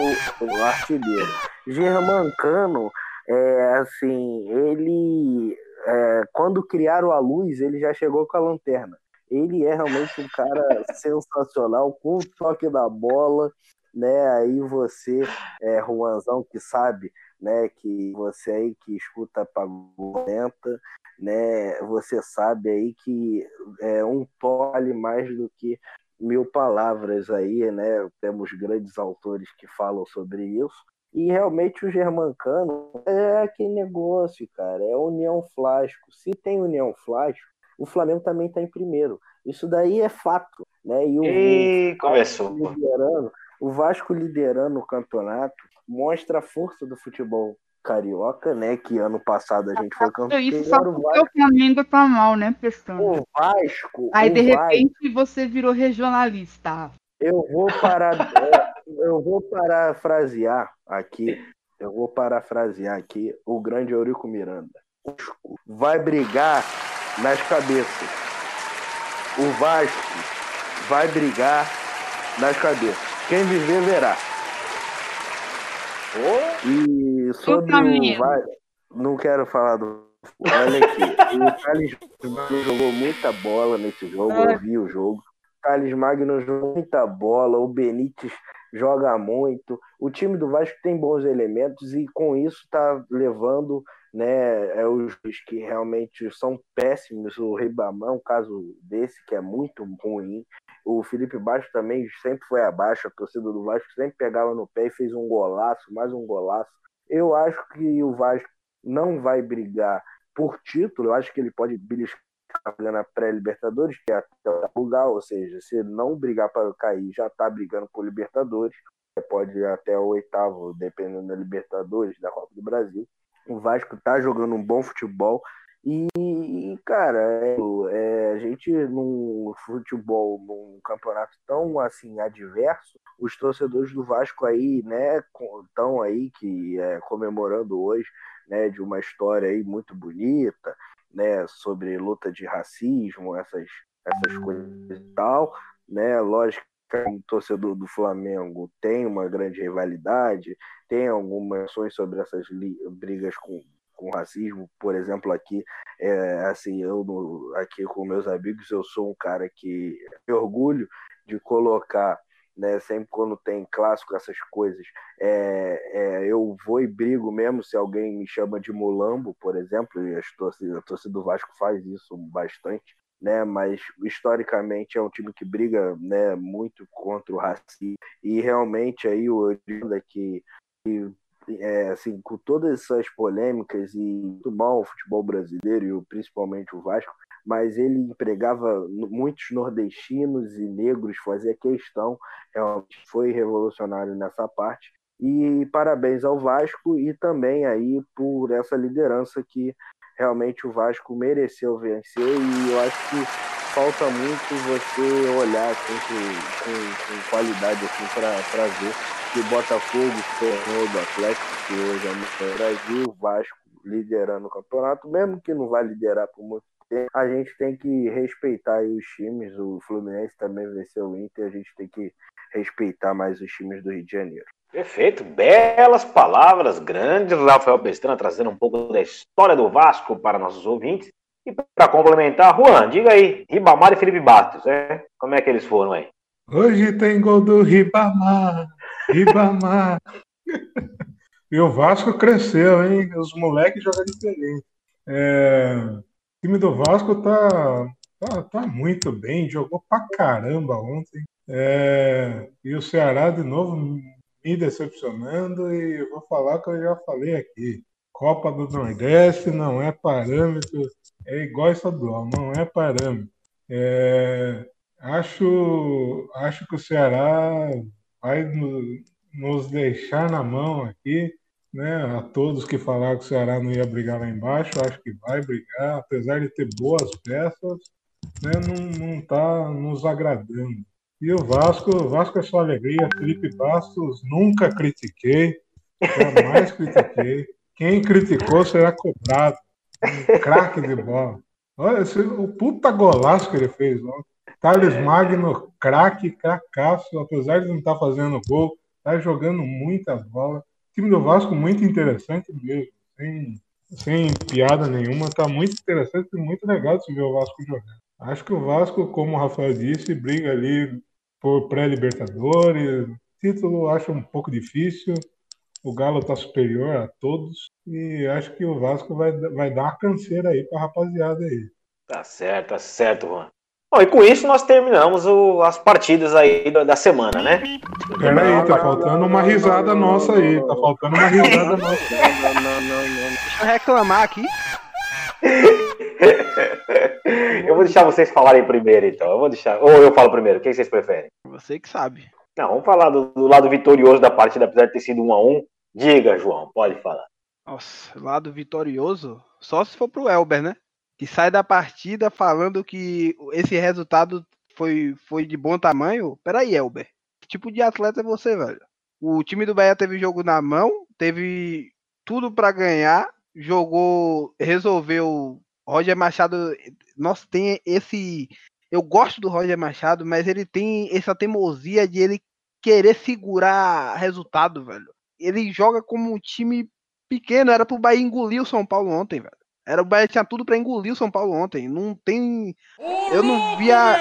artilheiro. Germancano, é, assim, ele é, quando criaram a luz, ele já chegou com a lanterna. Ele é realmente um cara *laughs* sensacional, com o toque da bola, né? Aí você, é, Juanzão, que sabe, né? Que você aí que escuta Pagolenta, né? Você sabe aí que é, um vale mais do que mil palavras aí, né? Temos grandes autores que falam sobre isso. E realmente o Germancano é aquele negócio, cara. É União Flasco. Se tem União Flasco, o Flamengo também está em primeiro. Isso daí é fato, né? E o, E o começou. liderando, o Vasco liderando o campeonato mostra a força do futebol carioca, né? Que ano passado a gente foi campeão. Isso só porque o Flamengo tá mal, né, pessoal? o Vasco, Aí, o de Vasco- repente, você virou regionalista. Eu vou parar, é, eu vou parafrasear aqui, eu vou parafrasear aqui o grande Eurico Miranda. O Vasco vai brigar nas cabeças. O Vasco vai brigar nas cabeças. Quem viver verá. E sobre o. Vasco, não quero falar do Olha aqui, *laughs* o Thales Magno jogou muita bola nesse jogo, eu vi o jogo. O Thales Magno jogou muita bola, o Benítez joga muito. O time do Vasco tem bons elementos e com isso está levando né, é os que realmente são péssimos. O Ribamar é um caso desse que é muito ruim. O Felipe Baixo também sempre foi abaixo, a torcida do Vasco sempre pegava no pé e fez um golaço, mais um golaço. Eu acho que o Vasco não vai brigar por título, eu acho que ele pode beliscar na pré-Libertadores, que é até o lugar, ou seja, se não brigar para cair, já está brigando por Libertadores, pode ir até o oitavo, dependendo da Libertadores, da Copa do Brasil. O Vasco está jogando um bom futebol, e, cara, é, é, a gente num futebol, num campeonato tão assim adverso, os torcedores do Vasco aí, né, estão aí que é, comemorando hoje, né, de uma história aí muito bonita, né, sobre luta de racismo, essas essas coisas e tal, né, lógico o torcedor do Flamengo tem uma grande rivalidade, tem algumas ações sobre essas brigas com com racismo, por exemplo, aqui, é, assim, eu no, aqui com meus amigos, eu sou um cara que me orgulho de colocar, né, sempre quando tem clássico, essas coisas, é, é, eu vou e brigo mesmo se alguém me chama de mulambo, por exemplo, e a torcida, do Vasco faz isso bastante, né, mas historicamente é um time que briga, né, muito contra o racismo e realmente aí o que, que é, assim, com todas essas polêmicas e muito mal o futebol brasileiro e principalmente o Vasco, mas ele empregava muitos nordestinos e negros, fazia questão, realmente foi revolucionário nessa parte. E parabéns ao Vasco e também aí por essa liderança que realmente o Vasco mereceu vencer e eu acho que falta muito você olhar com, com, com qualidade assim, para ver que o Botafogo ganhou do Atlético, que hoje é o Brasil, o Vasco liderando o campeonato, mesmo que não vai liderar por muito tempo, a gente tem que respeitar os times, o Fluminense também venceu o Inter, a gente tem que respeitar mais os times do Rio de Janeiro. Perfeito, belas palavras, grande Rafael Pestana trazendo um pouco da história do Vasco para nossos ouvintes. E para complementar, Juan, diga aí, Ribamar e Felipe Bastos, né? Como é que eles foram aí? Hoje tem gol do Ribamar. Ribamar. e o Vasco cresceu, hein? Os moleques jogam diferente. É, o time do Vasco tá, tá, tá, muito bem, jogou pra caramba ontem. É, e o Ceará de novo me decepcionando e vou falar que eu já falei aqui. Copa do Nordeste não é parâmetro, é igual estadual, não é parâmetro. É, acho, acho que o Ceará vai nos deixar na mão aqui, né? A todos que falaram que o Ceará não ia brigar lá embaixo, acho que vai brigar, apesar de ter boas peças, né? Não está nos agradando. E o Vasco, o Vasco é só alegria. Felipe Bastos, nunca critiquei, jamais critiquei. Quem criticou será cobrado. Um craque de bola. Olha, esse, o puta golaço que ele fez ontem. Thales Magno, craque, cracaço, apesar de não estar tá fazendo gol, está jogando muita bola. O time do Vasco muito interessante mesmo, sem, sem piada nenhuma, está muito interessante e muito legal de se ver o Vasco jogar. Acho que o Vasco, como o Rafael disse, briga ali por pré-libertadores. Título acho um pouco difícil. O Galo está superior a todos e acho que o Vasco vai, vai dar uma canseira aí para a rapaziada aí. Tá certo, tá certo, Juan. Bom, e com isso nós terminamos o, as partidas aí da, da semana, né? Peraí, tá faltando uma risada nossa aí. Tá faltando uma risada nossa. Não, não, não, não. Deixa eu reclamar aqui. eu vou deixar vocês falarem primeiro, então. Eu vou deixar. Ou eu falo primeiro, o que vocês preferem? Você que sabe. Não, vamos falar do, do lado vitorioso da partida, apesar de ter sido um a um. Diga, João, pode falar. Nossa, lado vitorioso? Só se for pro Elber, né? Que sai da partida falando que esse resultado foi, foi de bom tamanho. Peraí, Elber. Que tipo de atleta é você, velho? O time do Bahia teve jogo na mão, teve tudo para ganhar, jogou, resolveu. Roger Machado, nossa, tem esse. Eu gosto do Roger Machado, mas ele tem essa teimosia de ele querer segurar resultado, velho. Ele joga como um time pequeno, era pro Bahia engolir o São Paulo ontem, velho. Era o Bahia tinha tudo para engolir o São Paulo ontem. Não tem. Eu não via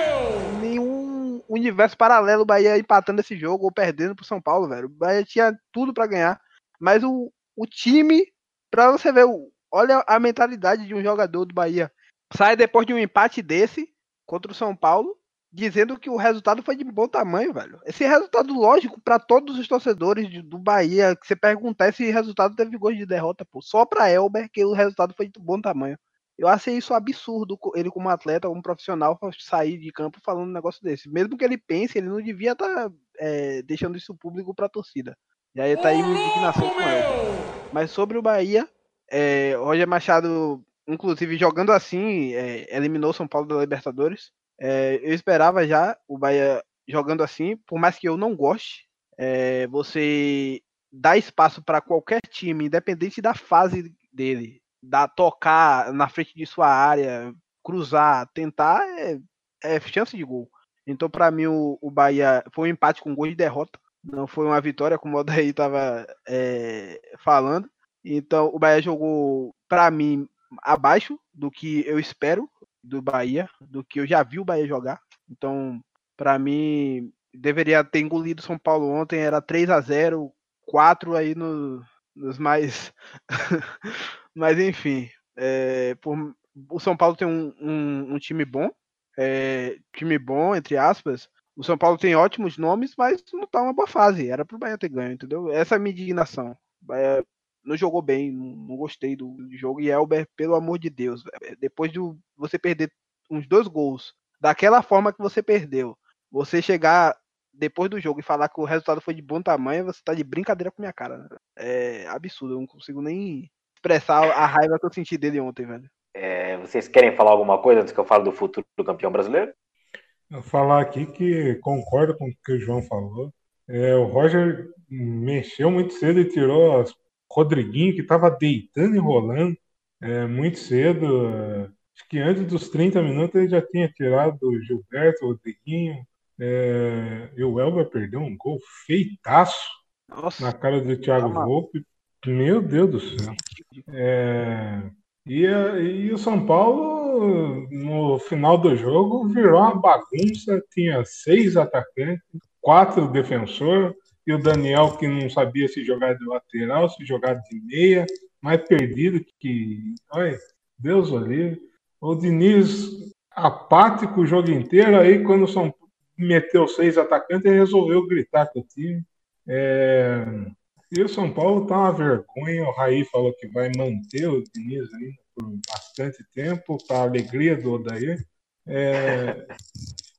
nenhum universo paralelo, o Bahia empatando esse jogo ou perdendo pro São Paulo, velho. O Bahia tinha tudo para ganhar, mas o, o time, pra você ver, olha a mentalidade de um jogador do Bahia. Sai depois de um empate desse contra o São Paulo, dizendo que o resultado foi de bom tamanho, velho. Esse resultado lógico para todos os torcedores de, do Bahia, que você perguntar esse resultado teve gosto de derrota, pô. Só para Elber que o resultado foi de bom tamanho. Eu achei isso absurdo, ele como atleta, como profissional, sair de campo falando um negócio desse. Mesmo que ele pense, ele não devia estar tá, é, deixando isso público para a torcida. E aí tá aí minha indignação com ele. Mas sobre o Bahia, é, Roger Machado, inclusive jogando assim, é, eliminou São Paulo da Libertadores. É, eu esperava já o Bahia jogando assim, por mais que eu não goste, é, você dá espaço para qualquer time, independente da fase dele dar, tocar na frente de sua área, cruzar, tentar, é, é chance de gol. Então, para mim, o, o, Bahia foi um empate com gol de derrota. Não foi uma vitória, como o Odaí estava é, falando. Então, o Bahia jogou, para mim, abaixo do que eu espero do Bahia, do que eu já vi o Bahia jogar. Então, para mim, deveria ter engolido São Paulo ontem. Era 3 a 0 4 aí no, nos mais *laughs* Mas enfim, é, por, o São Paulo tem um, um, um time bom, é, time bom, entre aspas. O São Paulo tem ótimos nomes, mas não tá uma boa fase. Era pro Bahia ter ganho, entendeu? Essa é a minha indignação. Não jogou bem, não, gostei do, do, jogo. E Elber, pelo amor de Deus, depois de você perder uns dois gols daquela forma que você perdeu, você chegar depois do jogo e falar que o resultado foi de bom tamanho, você tá de brincadeira com minha cara. Né? É absurdo, eu não consigo nem expressar a raiva que eu senti dele ontem, velho. É, vocês querem falar alguma coisa antes que eu fale do futuro do campeão brasileiro? Eu falar aqui que concordo com o que o João falou. É, o Roger mexeu muito cedo e tirou as Rodriguinho, que estava deitando e rolando é, muito cedo. Acho que antes dos 30 minutos ele já tinha tirado o Gilberto, o Rodriguinho. É, e o Elber perdeu um gol feitaço Nossa, na cara do Thiago Volpe. Meu Deus do céu. É, e, e o São Paulo, no final do jogo, virou uma bagunça. Tinha seis atacantes, quatro defensores, e o Daniel, que não sabia se jogar de lateral, se jogar de meia, mais perdido que. Olha, Deus o. O Diniz apático o jogo inteiro, aí quando São meteu seis atacantes, ele resolveu gritar com o time. É, e o São Paulo tá uma vergonha. O Raí falou que vai manter o Diniz ainda por bastante tempo, para a alegria do Odair. É...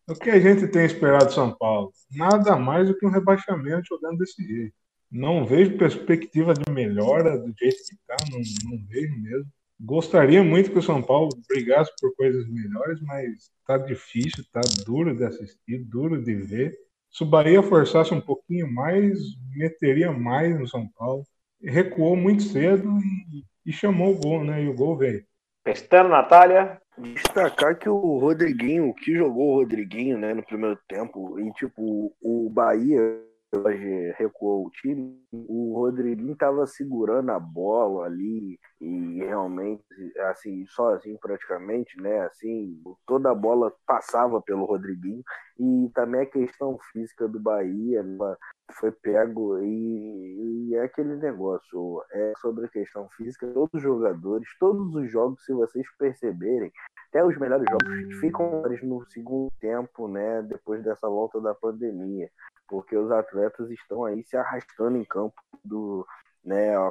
o que a gente tem esperado do São Paulo? Nada mais do que um rebaixamento jogando desse jeito. Não vejo perspectiva de melhora do jeito que está, não, não vejo mesmo. Gostaria muito que o São Paulo brigasse por coisas melhores, mas está difícil, está duro de assistir, duro de ver. Se o Bahia forçasse um pouquinho mais, meteria mais no São Paulo. Recuou muito cedo e, e chamou o gol, né? E o gol veio. Pestando, Natália. Destacar que o Rodriguinho, que jogou o Rodriguinho, né, no primeiro tempo, e tipo, o Bahia hoje recuou o time, o Rodriguinho estava segurando a bola ali e realmente, assim, sozinho praticamente, né? Assim, toda a bola passava pelo Rodriguinho e também a questão física do Bahia né, foi pego e, e, é aquele negócio, é sobre a questão física, todos os jogadores, todos os jogos, se vocês perceberem, até os melhores jogos ficam no segundo tempo, né, depois dessa volta da pandemia porque os atletas estão aí se arrastando em campo do né, a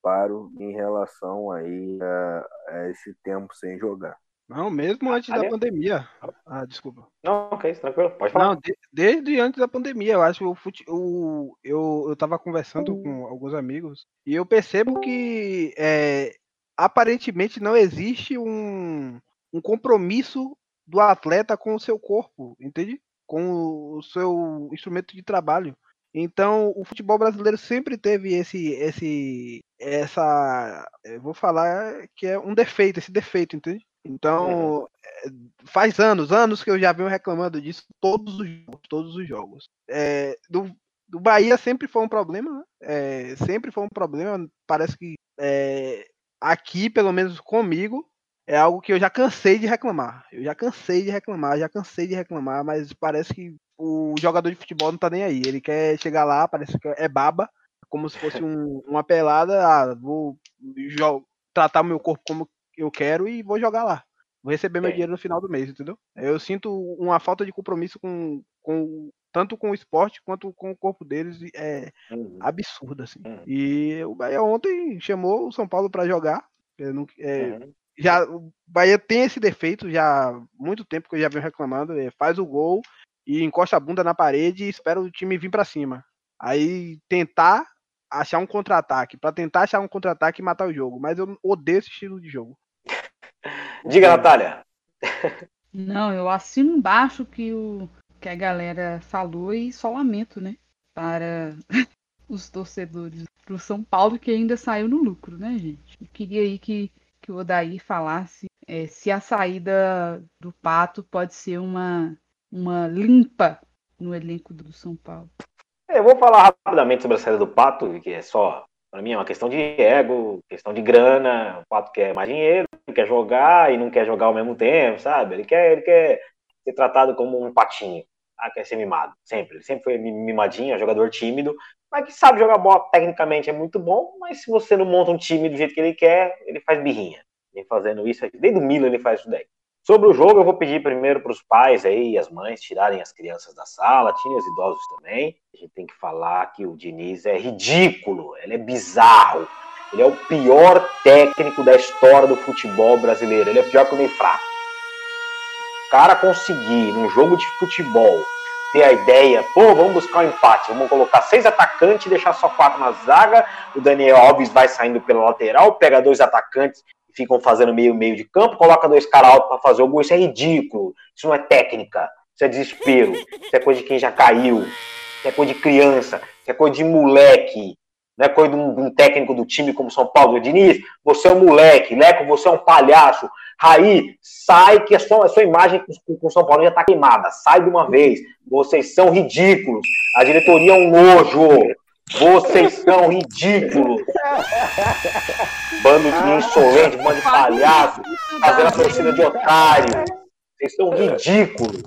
paro em relação aí a, a, esse tempo sem jogar. Não, mesmo antes da pandemia. Ah, desculpa. Não, ok, tranquilo, pode falar. Não, de, desde antes da pandemia, eu acho que o, fute, o eu, eu tava conversando com alguns amigos e eu percebo que é, aparentemente não existe um, um compromisso do atleta com o seu corpo, entende? com o seu instrumento de trabalho. Então, o futebol brasileiro sempre teve esse, esse, essa, vou falar que é um defeito, esse defeito, entende? Então, uhum. faz anos, anos que eu já venho reclamando disso todos os jogos, todos os jogos. É, do, do Bahia sempre foi um problema, né? é, sempre foi um problema. Parece que é, aqui, pelo menos comigo, é algo que eu já cansei de reclamar. Eu já cansei de reclamar, já cansei de reclamar, mas parece que o jogador de futebol não tá nem aí. Ele quer chegar lá, parece que é baba, como se fosse um, uma pelada. Ah, vou tratar o meu corpo como eu quero e vou jogar lá. Vou receber meu É. dinheiro no final do mês, entendeu? Eu sinto uma falta de compromisso com, com tanto com o esporte quanto com o corpo deles. É Uhum. absurdo, assim. Uhum. E o Bahia ontem chamou o São Paulo para jogar. Não- é, Uhum. Já o Bahia tem esse defeito já há muito tempo que eu já venho reclamando, é, faz o gol e encosta a bunda na parede e espera o time vir para cima. Aí tentar achar um contra-ataque, para tentar achar um contra-ataque e matar o jogo, mas eu odeio esse estilo de jogo. *laughs* Diga, Natália. Não, eu assino embaixo que o que a galera falou e só lamento, né? Para *laughs* os torcedores do São Paulo que ainda saiu no lucro, né, gente? Eu queria aí que, que o Odair falasse é, se a saída do Pato pode ser uma, uma limpa no elenco do São Paulo. É, Eu vou falar rapidamente sobre a saída do Pato, que é só, para mim, é uma questão de ego, questão de grana. O Pato quer mais dinheiro, quer jogar e não quer jogar ao mesmo tempo, sabe? Ele quer, ele quer ser tratado como um patinho, tá? quer ser mimado, sempre. Ele sempre foi mimadinho, é jogador tímido, mas que sabe jogar bola tecnicamente é muito bom, mas se você não monta um time do jeito que ele quer, ele faz birrinha. Vem fazendo isso. Desde o Milan ele faz isso daí. Sobre o jogo, eu vou pedir primeiro para os pais aí e as mães tirarem as crianças da sala, tirem os idosos também. A gente tem que falar que o Diniz é ridículo, ele é bizarro. Ele é o pior técnico da história do futebol brasileiro. Ele é pior que o meio fraco. Cara conseguir, num jogo de futebol, ter a ideia, pô, vamos buscar um empate, vamos colocar seis atacantes e deixar só quatro na zaga. O Daniel Alves vai saindo pela lateral, pega dois atacantes e ficam fazendo meio meio de campo, coloca dois caras altos para fazer o gol. Isso é ridículo. Isso não é técnica. Isso é desespero. Isso é coisa de quem já caiu. Isso é coisa de criança. Isso é coisa de moleque. Não é coisa de um, de um técnico do time como São Paulo. O Diniz, você é um moleque. Leco, você é um palhaço. Raí, sai que a sua, a sua imagem com, com São Paulo já tá queimada. Sai de uma vez. Vocês são ridículos. A diretoria é um nojo. Vocês são ridículos. Bando de insolente, bando de palhaço, fazendo a torcida de otário. Vocês são ridículos.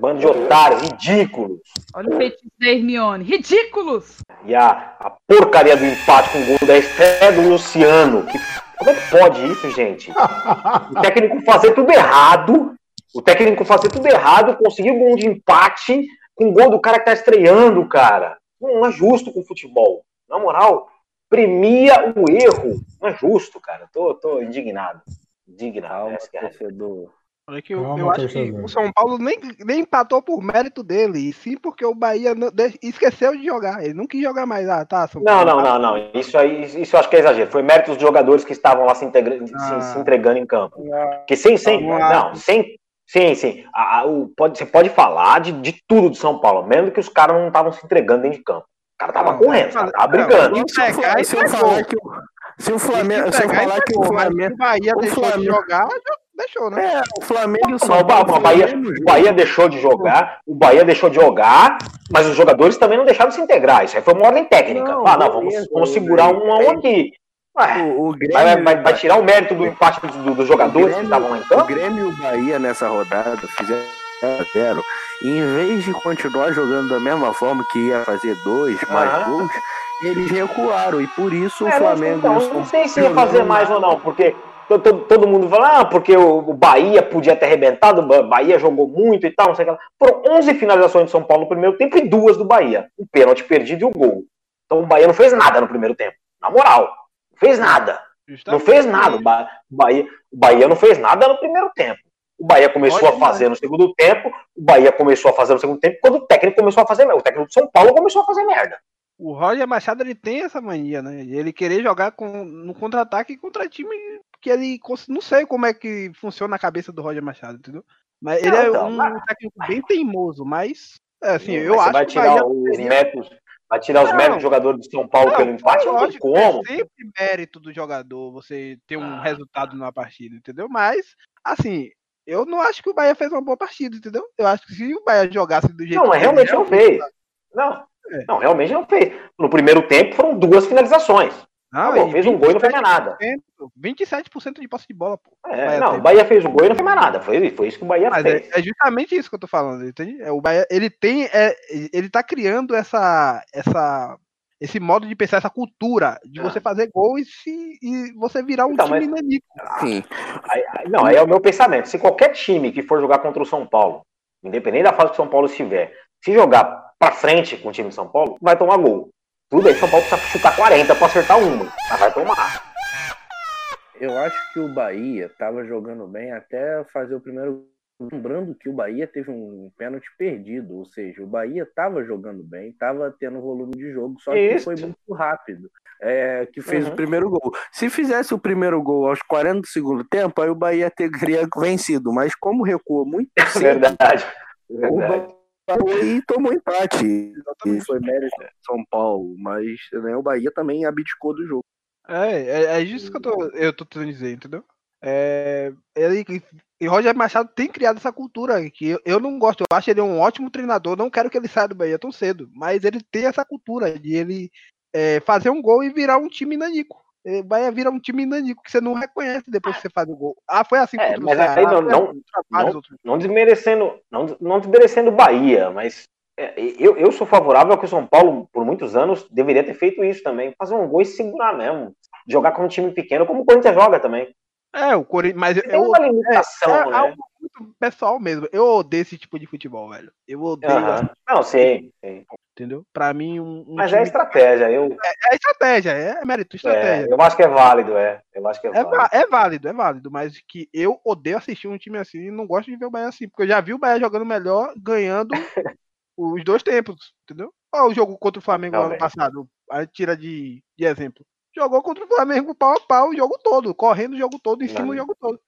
Bando de otários, ridículos. Olha o feitiço da Hermione. Ridículos! E a, a porcaria do empate com o gol da estreia do Luciano. Que, como é que pode isso, gente? O técnico fazer tudo errado. O técnico fazer tudo errado, conseguir um gol de empate com o gol do cara que tá estreando, cara. Não é justo com o futebol. Na moral, premia o erro. Não é justo, cara. Tô, tô indignado. Indignado. Calma, torcedor. Olha que eu, Calma, eu acho que o São Paulo nem, nem empatou por mérito dele, e sim porque o Bahia não- de- esqueceu de jogar. Ele não quis jogar mais. Ah, tá, São Não, Paulo. não, não, não. Isso aí, isso eu acho que é exagero. Foi mérito dos jogadores que estavam lá se, integra- se- Ah. se entregando em campo. Porque sem, sem, Vamos lá. não, sem, sim, sim. A- o- pode, você pode falar de, de tudo do São Paulo, mesmo que os caras não estavam se entregando dentro de campo. O cara tava Não, correndo, o cara tava não, brigando. não, Se eu Entregar falar- e se eu entregou. falar que o, se o Flamengo, se eu Entregar, falar que o Flamengo, o Bahia o deixou de Flamengo- jogar, já deixou, né? é, o Flamengo e o São o, Paulo o Bahia, o. Bahia deixou de jogar, o Bahia deixou de jogar, mas os jogadores também não deixaram de se integrar. Isso aí foi uma ordem técnica. Não, ah, não, vamos, vamos eu- segurar um a um aqui. Ué, O, o Grêmio, vai, vai- vai tirar o mérito do empate dos, dos o jogadores que estavam lá em o campo? Grêmio e o Bahia nessa rodada fizeram 0 a 0 e em vez de continuar jogando da mesma forma que ia fazer dois mais gols, eles recuaram e por isso o É, não, Flamengo então, e o não sei se ia fazer mais ou não, porque to- to- todo mundo fala, ah, porque o Bahia podia ter arrebentado, o Ba- Bahia jogou muito e tal, não sei o que lá. Foram 11 finalizações do São Paulo no primeiro tempo e duas do Bahia. Um pênalti perdido e o gol. Então o Bahia não fez nada no primeiro tempo. Na moral, não fez nada. Não fez nada. O Ba- o Bahia, o Bahia não fez nada no primeiro tempo. O Bahia começou a fazer no segundo tempo, o Bahia começou a fazer no segundo tempo, quando o técnico começou a fazer merda. O técnico do São Paulo começou a fazer merda. O Roger Machado ele tem essa mania, né? de Ele querer jogar com, no contra-ataque contra time que ele. Não sei como é que funciona a cabeça do Roger Machado, entendeu? Mas ele Não, é então, um mas- técnico bem teimoso, mas. é, Assim, Mas eu você acho vai que tirar Bahia os seria- métodos, vai tirar os Não. métodos do jogador de São Paulo Não, pelo empate, não tem como. É sempre mérito do jogador você ter um Ah. resultado numa partida, entendeu? Mas, assim, eu não acho que o Bahia fez uma boa partida, entendeu? Eu acho que se o Bahia jogasse do jeito Não, mas que realmente ele não fez. Não, É. não, realmente não fez. No primeiro tempo foram duas finalizações. Não, Acabou, e fez um gol e não fez mais nada. 27% de posse de bola, pô. É, Bahia não, teve. o Bahia fez o gol e não fez mais nada. Foi, foi isso que o Bahia Mas fez. é, é justamente isso que eu tô falando, entende? É, o Bahia, ele tem, é, ele tá criando essa, essa, esse modo de pensar, essa cultura de Ah. você fazer gol e, se, e você virar um Então, time mas- nanico. Sim. Aí- aí- não, aí é o meu pensamento. Se qualquer time que for jogar contra o São Paulo, independente da fase que o São Paulo estiver, se jogar pra frente com o time de São Paulo, vai tomar gol. Tudo bem, São Paulo precisa chutar 40 pra acertar uma, mas vai tomar. Eu acho que o Bahia tava jogando bem até fazer o primeiro. Lembrando que o Bahia teve um pênalti perdido, ou seja, o Bahia estava jogando bem, estava tendo volume de jogo, só que Isso. foi muito rápido. É, que fez Uhum. o primeiro gol. Se fizesse o primeiro gol aos 40 do segundo tempo, aí o Bahia *laughs* teria vencido, mas como recuou muito cedo, Verdade. o Verdade. E tomou empate. E Exatamente. foi mérito do São Paulo, mas né, o Bahia também abdicou do jogo. É, é, é isso que eu tô, eu tô tentando dizer, entendeu? É, ele, e Roger Machado tem criado essa cultura que eu, eu não gosto. Eu acho ele um ótimo treinador. Não quero que ele saia do Bahia tão cedo, mas ele tem essa cultura de ele é, fazer um gol e virar um time nanico. É, O Bahia vira um time nanico que você não reconhece depois que você faz o gol. Ah, foi assim É, mas aí não- não- assim outros. Não desmerecendo, não, não desmerecendo o Bahia, mas é, eu, eu sou favorável ao que o São Paulo, por muitos anos, deveria ter feito isso também. Fazer um gol e segurar mesmo. Jogar com um time pequeno, como o Corinthians joga também. É, o Corinthians, mas Tem eu, uma limitação, é, é né? Muito pessoal mesmo. Eu odeio esse tipo de futebol, velho. Eu odeio, Aham. Não, sim, sim. entendeu? Pra mim, um, um Mas é time- estratégia. Eu, é estratégia, é mérito, estratégia. é, eu acho que é válido, é. Eu acho que é É, válido. va- é válido, é válido, mas que eu odeio assistir um time assim e não gosto de ver o Bahia assim, porque eu já vi o Bahia jogando melhor, ganhando *laughs* os dois tempos, entendeu? Olha o jogo contra o Flamengo ano passado, a tira de, de exemplo. Jogou contra o Flamengo pau a pau o jogo todo, correndo o jogo todo, em cima Não. o jogo todo.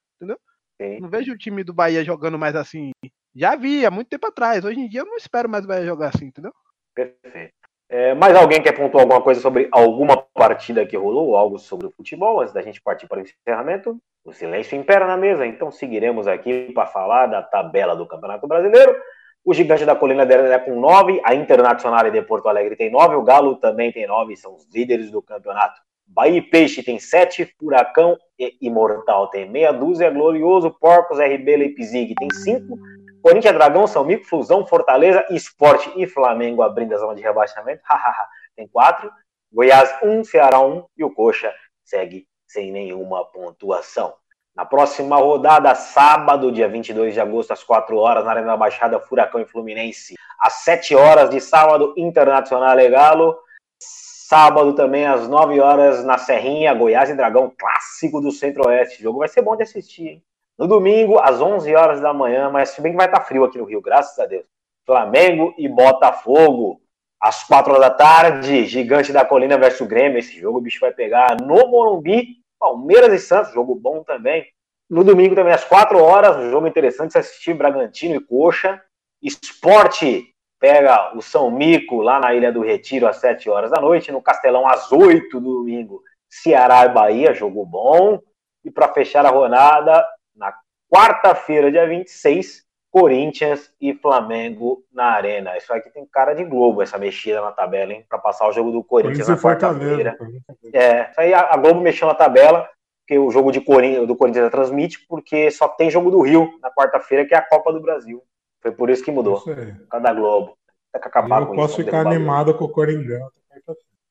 Sim. Não vejo o time do Bahia jogando mais assim. Já vi, há muito tempo atrás. Hoje em dia eu não espero mais o Bahia jogar assim, entendeu? Perfeito. É, mais alguém quer pontuar alguma coisa sobre alguma partida que rolou, ou algo sobre o futebol, antes da gente partir para o encerramento? O silêncio impera na mesa, então seguiremos aqui para falar da tabela do Campeonato Brasileiro. O Gigante da Colina é com 9, a Internacional de Porto Alegre tem 9, o Galo também tem 9, são os líderes do campeonato. Bahia e Peixe tem 7, Furacão Imortal tem meia dúzia, Glorioso, Porcos, RB Leipzig tem 5, Corinthians, Dragão, São Mico, Flusão, Fortaleza, Esporte e Flamengo abrindo a zona de rebaixamento. Tem quatro. Goiás, um, Ceará, um. E o Coxa segue sem nenhuma pontuação. Na próxima rodada, sábado, dia 22 de agosto, às 4 horas, na Arena da Baixada, Furacão e Fluminense. Às 7 horas de sábado, Internacional e Galo. Sábado também, às 9 horas, na Serrinha, Goiás e Dragão, clássico do Centro-Oeste. O jogo vai ser bom de assistir, hein? No domingo, às 11 horas da manhã, mas se bem que vai estar frio aqui no Rio, graças a Deus. Flamengo e Botafogo. Às 4 horas da tarde, Gigante da Colina versus Grêmio. Esse jogo o bicho vai pegar no Morumbi. Palmeiras e Santos, jogo bom também. No domingo também, às 4 horas, um jogo interessante se assistir Bragantino e Coxa. Esporte pega o São Mico lá na Ilha do Retiro às 7 horas da noite. No Castelão, às 8 do domingo, Ceará e Bahia, jogo bom. E para fechar a rodada, na quarta-feira, dia 26, Corinthians e Flamengo na Arena. Isso aqui tem cara de Globo, essa mexida na tabela, hein? Para passar o jogo do Corinthians Corinthians na quarta-feira. É, isso aí a a Globo mexeu na tabela, porque o jogo de Corinthians, do Corinthians transmite, porque só tem jogo do Rio na quarta-feira, que é a Copa do Brasil. Foi por isso que mudou, Isso aí. por causa da Globo. Tem que E acabar eu com posso isso. ficar derrubar a animado com o Coringão.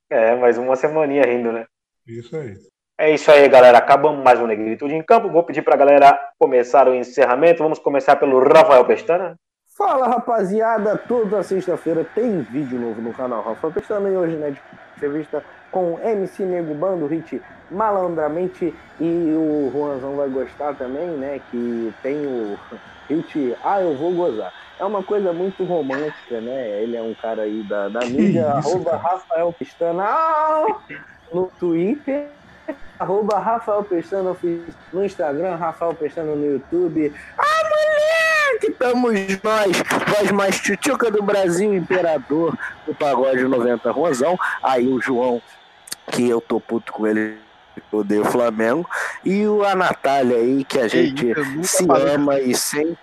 É, mais uma semaninha rindo, né? Isso aí. É isso aí, galera. Acabamos mais um Negritude em Campo. Vou pedir pra galera começar o encerramento. Vamos começar pelo Rafael Pestana. Fala rapaziada, toda sexta-feira tem vídeo novo no canal Rafa Pestana e hoje, né, de entrevista com MC Nego Bando, Hit Malandramente e o Juanzão vai gostar também, né, que tem o Ah, Eu Vou Gozar. É uma coisa muito romântica, né, ele é um cara aí da, da mídia, isso, arroba cara? Rafael Pestana ah, no Twitter, arroba Rafael Pestana no Instagram, Rafael Pestana no YouTube, que estamos nós, voz mais tchutchuca do Brasil, imperador do pagode 90 Rosão. Aí o João, que eu tô puto com ele, odeio o Flamengo. E o, a Natália aí, que a gente se falei. ama e sempre.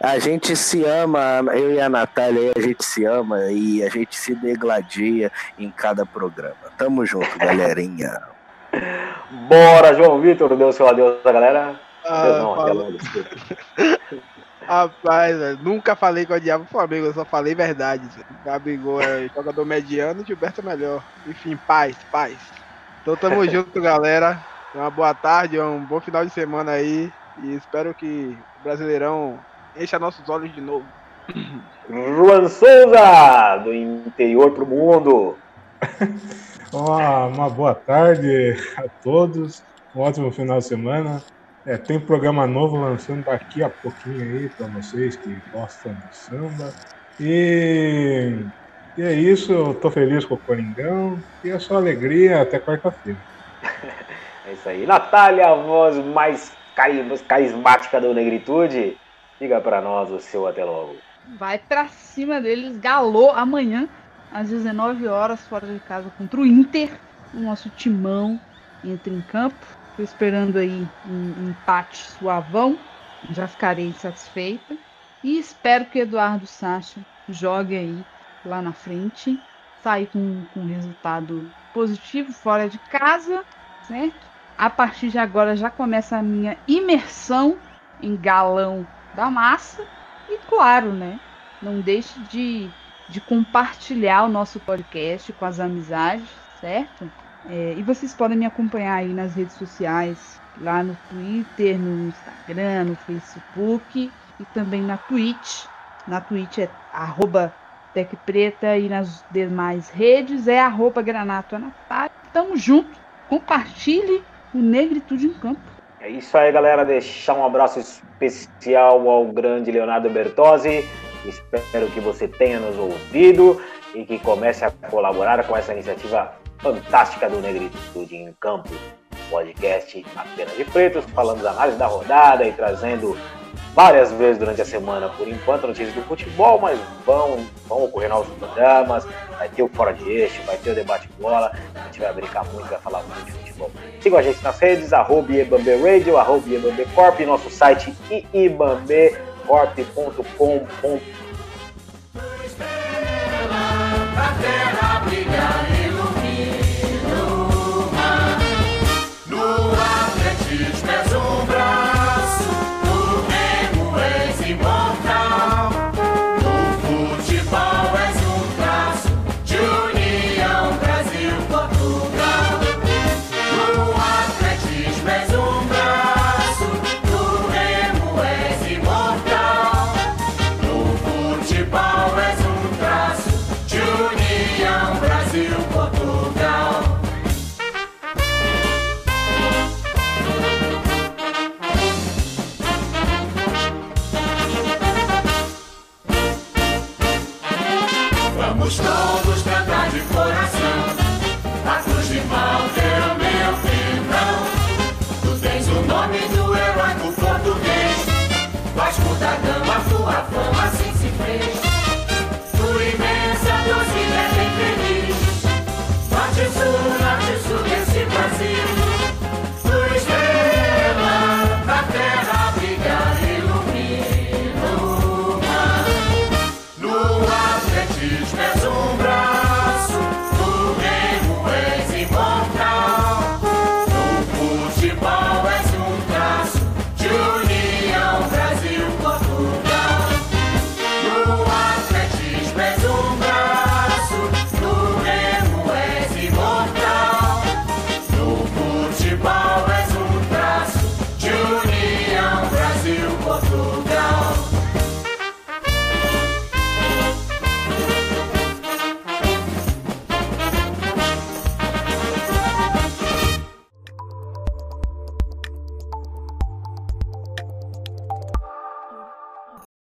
A gente se ama, eu e a Natália aí, a gente se ama e a gente se degladia em cada programa. Tamo junto, *laughs* galerinha. Bora, João Vitor, deu seu adeus a galera. Ah, não, até logo. Rapaz, velho, nunca falei com o Diabo Flamengo, eu só falei verdade. Gabigol é jogador mediano e Gilberto é melhor. Enfim, paz, paz. Então tamo *laughs* junto, galera. Uma boa tarde, um bom final de semana aí. E espero que o Brasileirão encha nossos olhos de novo. Juan Souza, do interior pro mundo. *laughs* Uma, uma boa tarde a todos. Um ótimo final de semana. É, tem programa novo lançando daqui a pouquinho aí para vocês que gostam de samba. E, e é isso, eu tô feliz com o Coringão e é só alegria até quarta-feira. *laughs* É isso aí. Natália, a voz mais cari- carismática do Negritude. Diga pra nós o seu até logo. Vai pra cima deles, galô amanhã, às 19 horas, fora de casa contra o Inter. O nosso timão entra em campo. Tô esperando aí um, um empate suavão. Já ficarei satisfeita. E espero que o Eduardo Sacha jogue aí lá na frente. Sair com, com resultado positivo fora de casa, certo? A partir de agora já começa a minha imersão em galão da massa. E claro, né? Não deixe de, de compartilhar o nosso podcast com as amizades, certo? É, e vocês podem me acompanhar aí nas redes sociais, lá no Twitter, no Instagram, no Facebook e também na Twitch. Na Twitch é arroba Tec Preta e nas demais redes é arroba Granato Anatário. Tamo junto. Compartilhe o Negritude em Campo. É isso aí, galera. Deixar um abraço especial ao grande Leonardo Bertozzi. Espero que você tenha nos ouvido e que comece a colaborar com essa iniciativa fantástica do Negritude em Campo. Podcast apenas de pretos, falando da análise da rodada e trazendo várias vezes durante a semana, por enquanto, notícias do futebol, mas vão, vão ocorrer novos programas, vai ter o Fora de Eixo, vai ter o Debate Bola, a gente vai brincar muito, vai falar muito de futebol. Sigam a gente nas redes, arroba Ibambe Radio, arroba Ibambe Corp, nosso site iibambecorp.com.br Até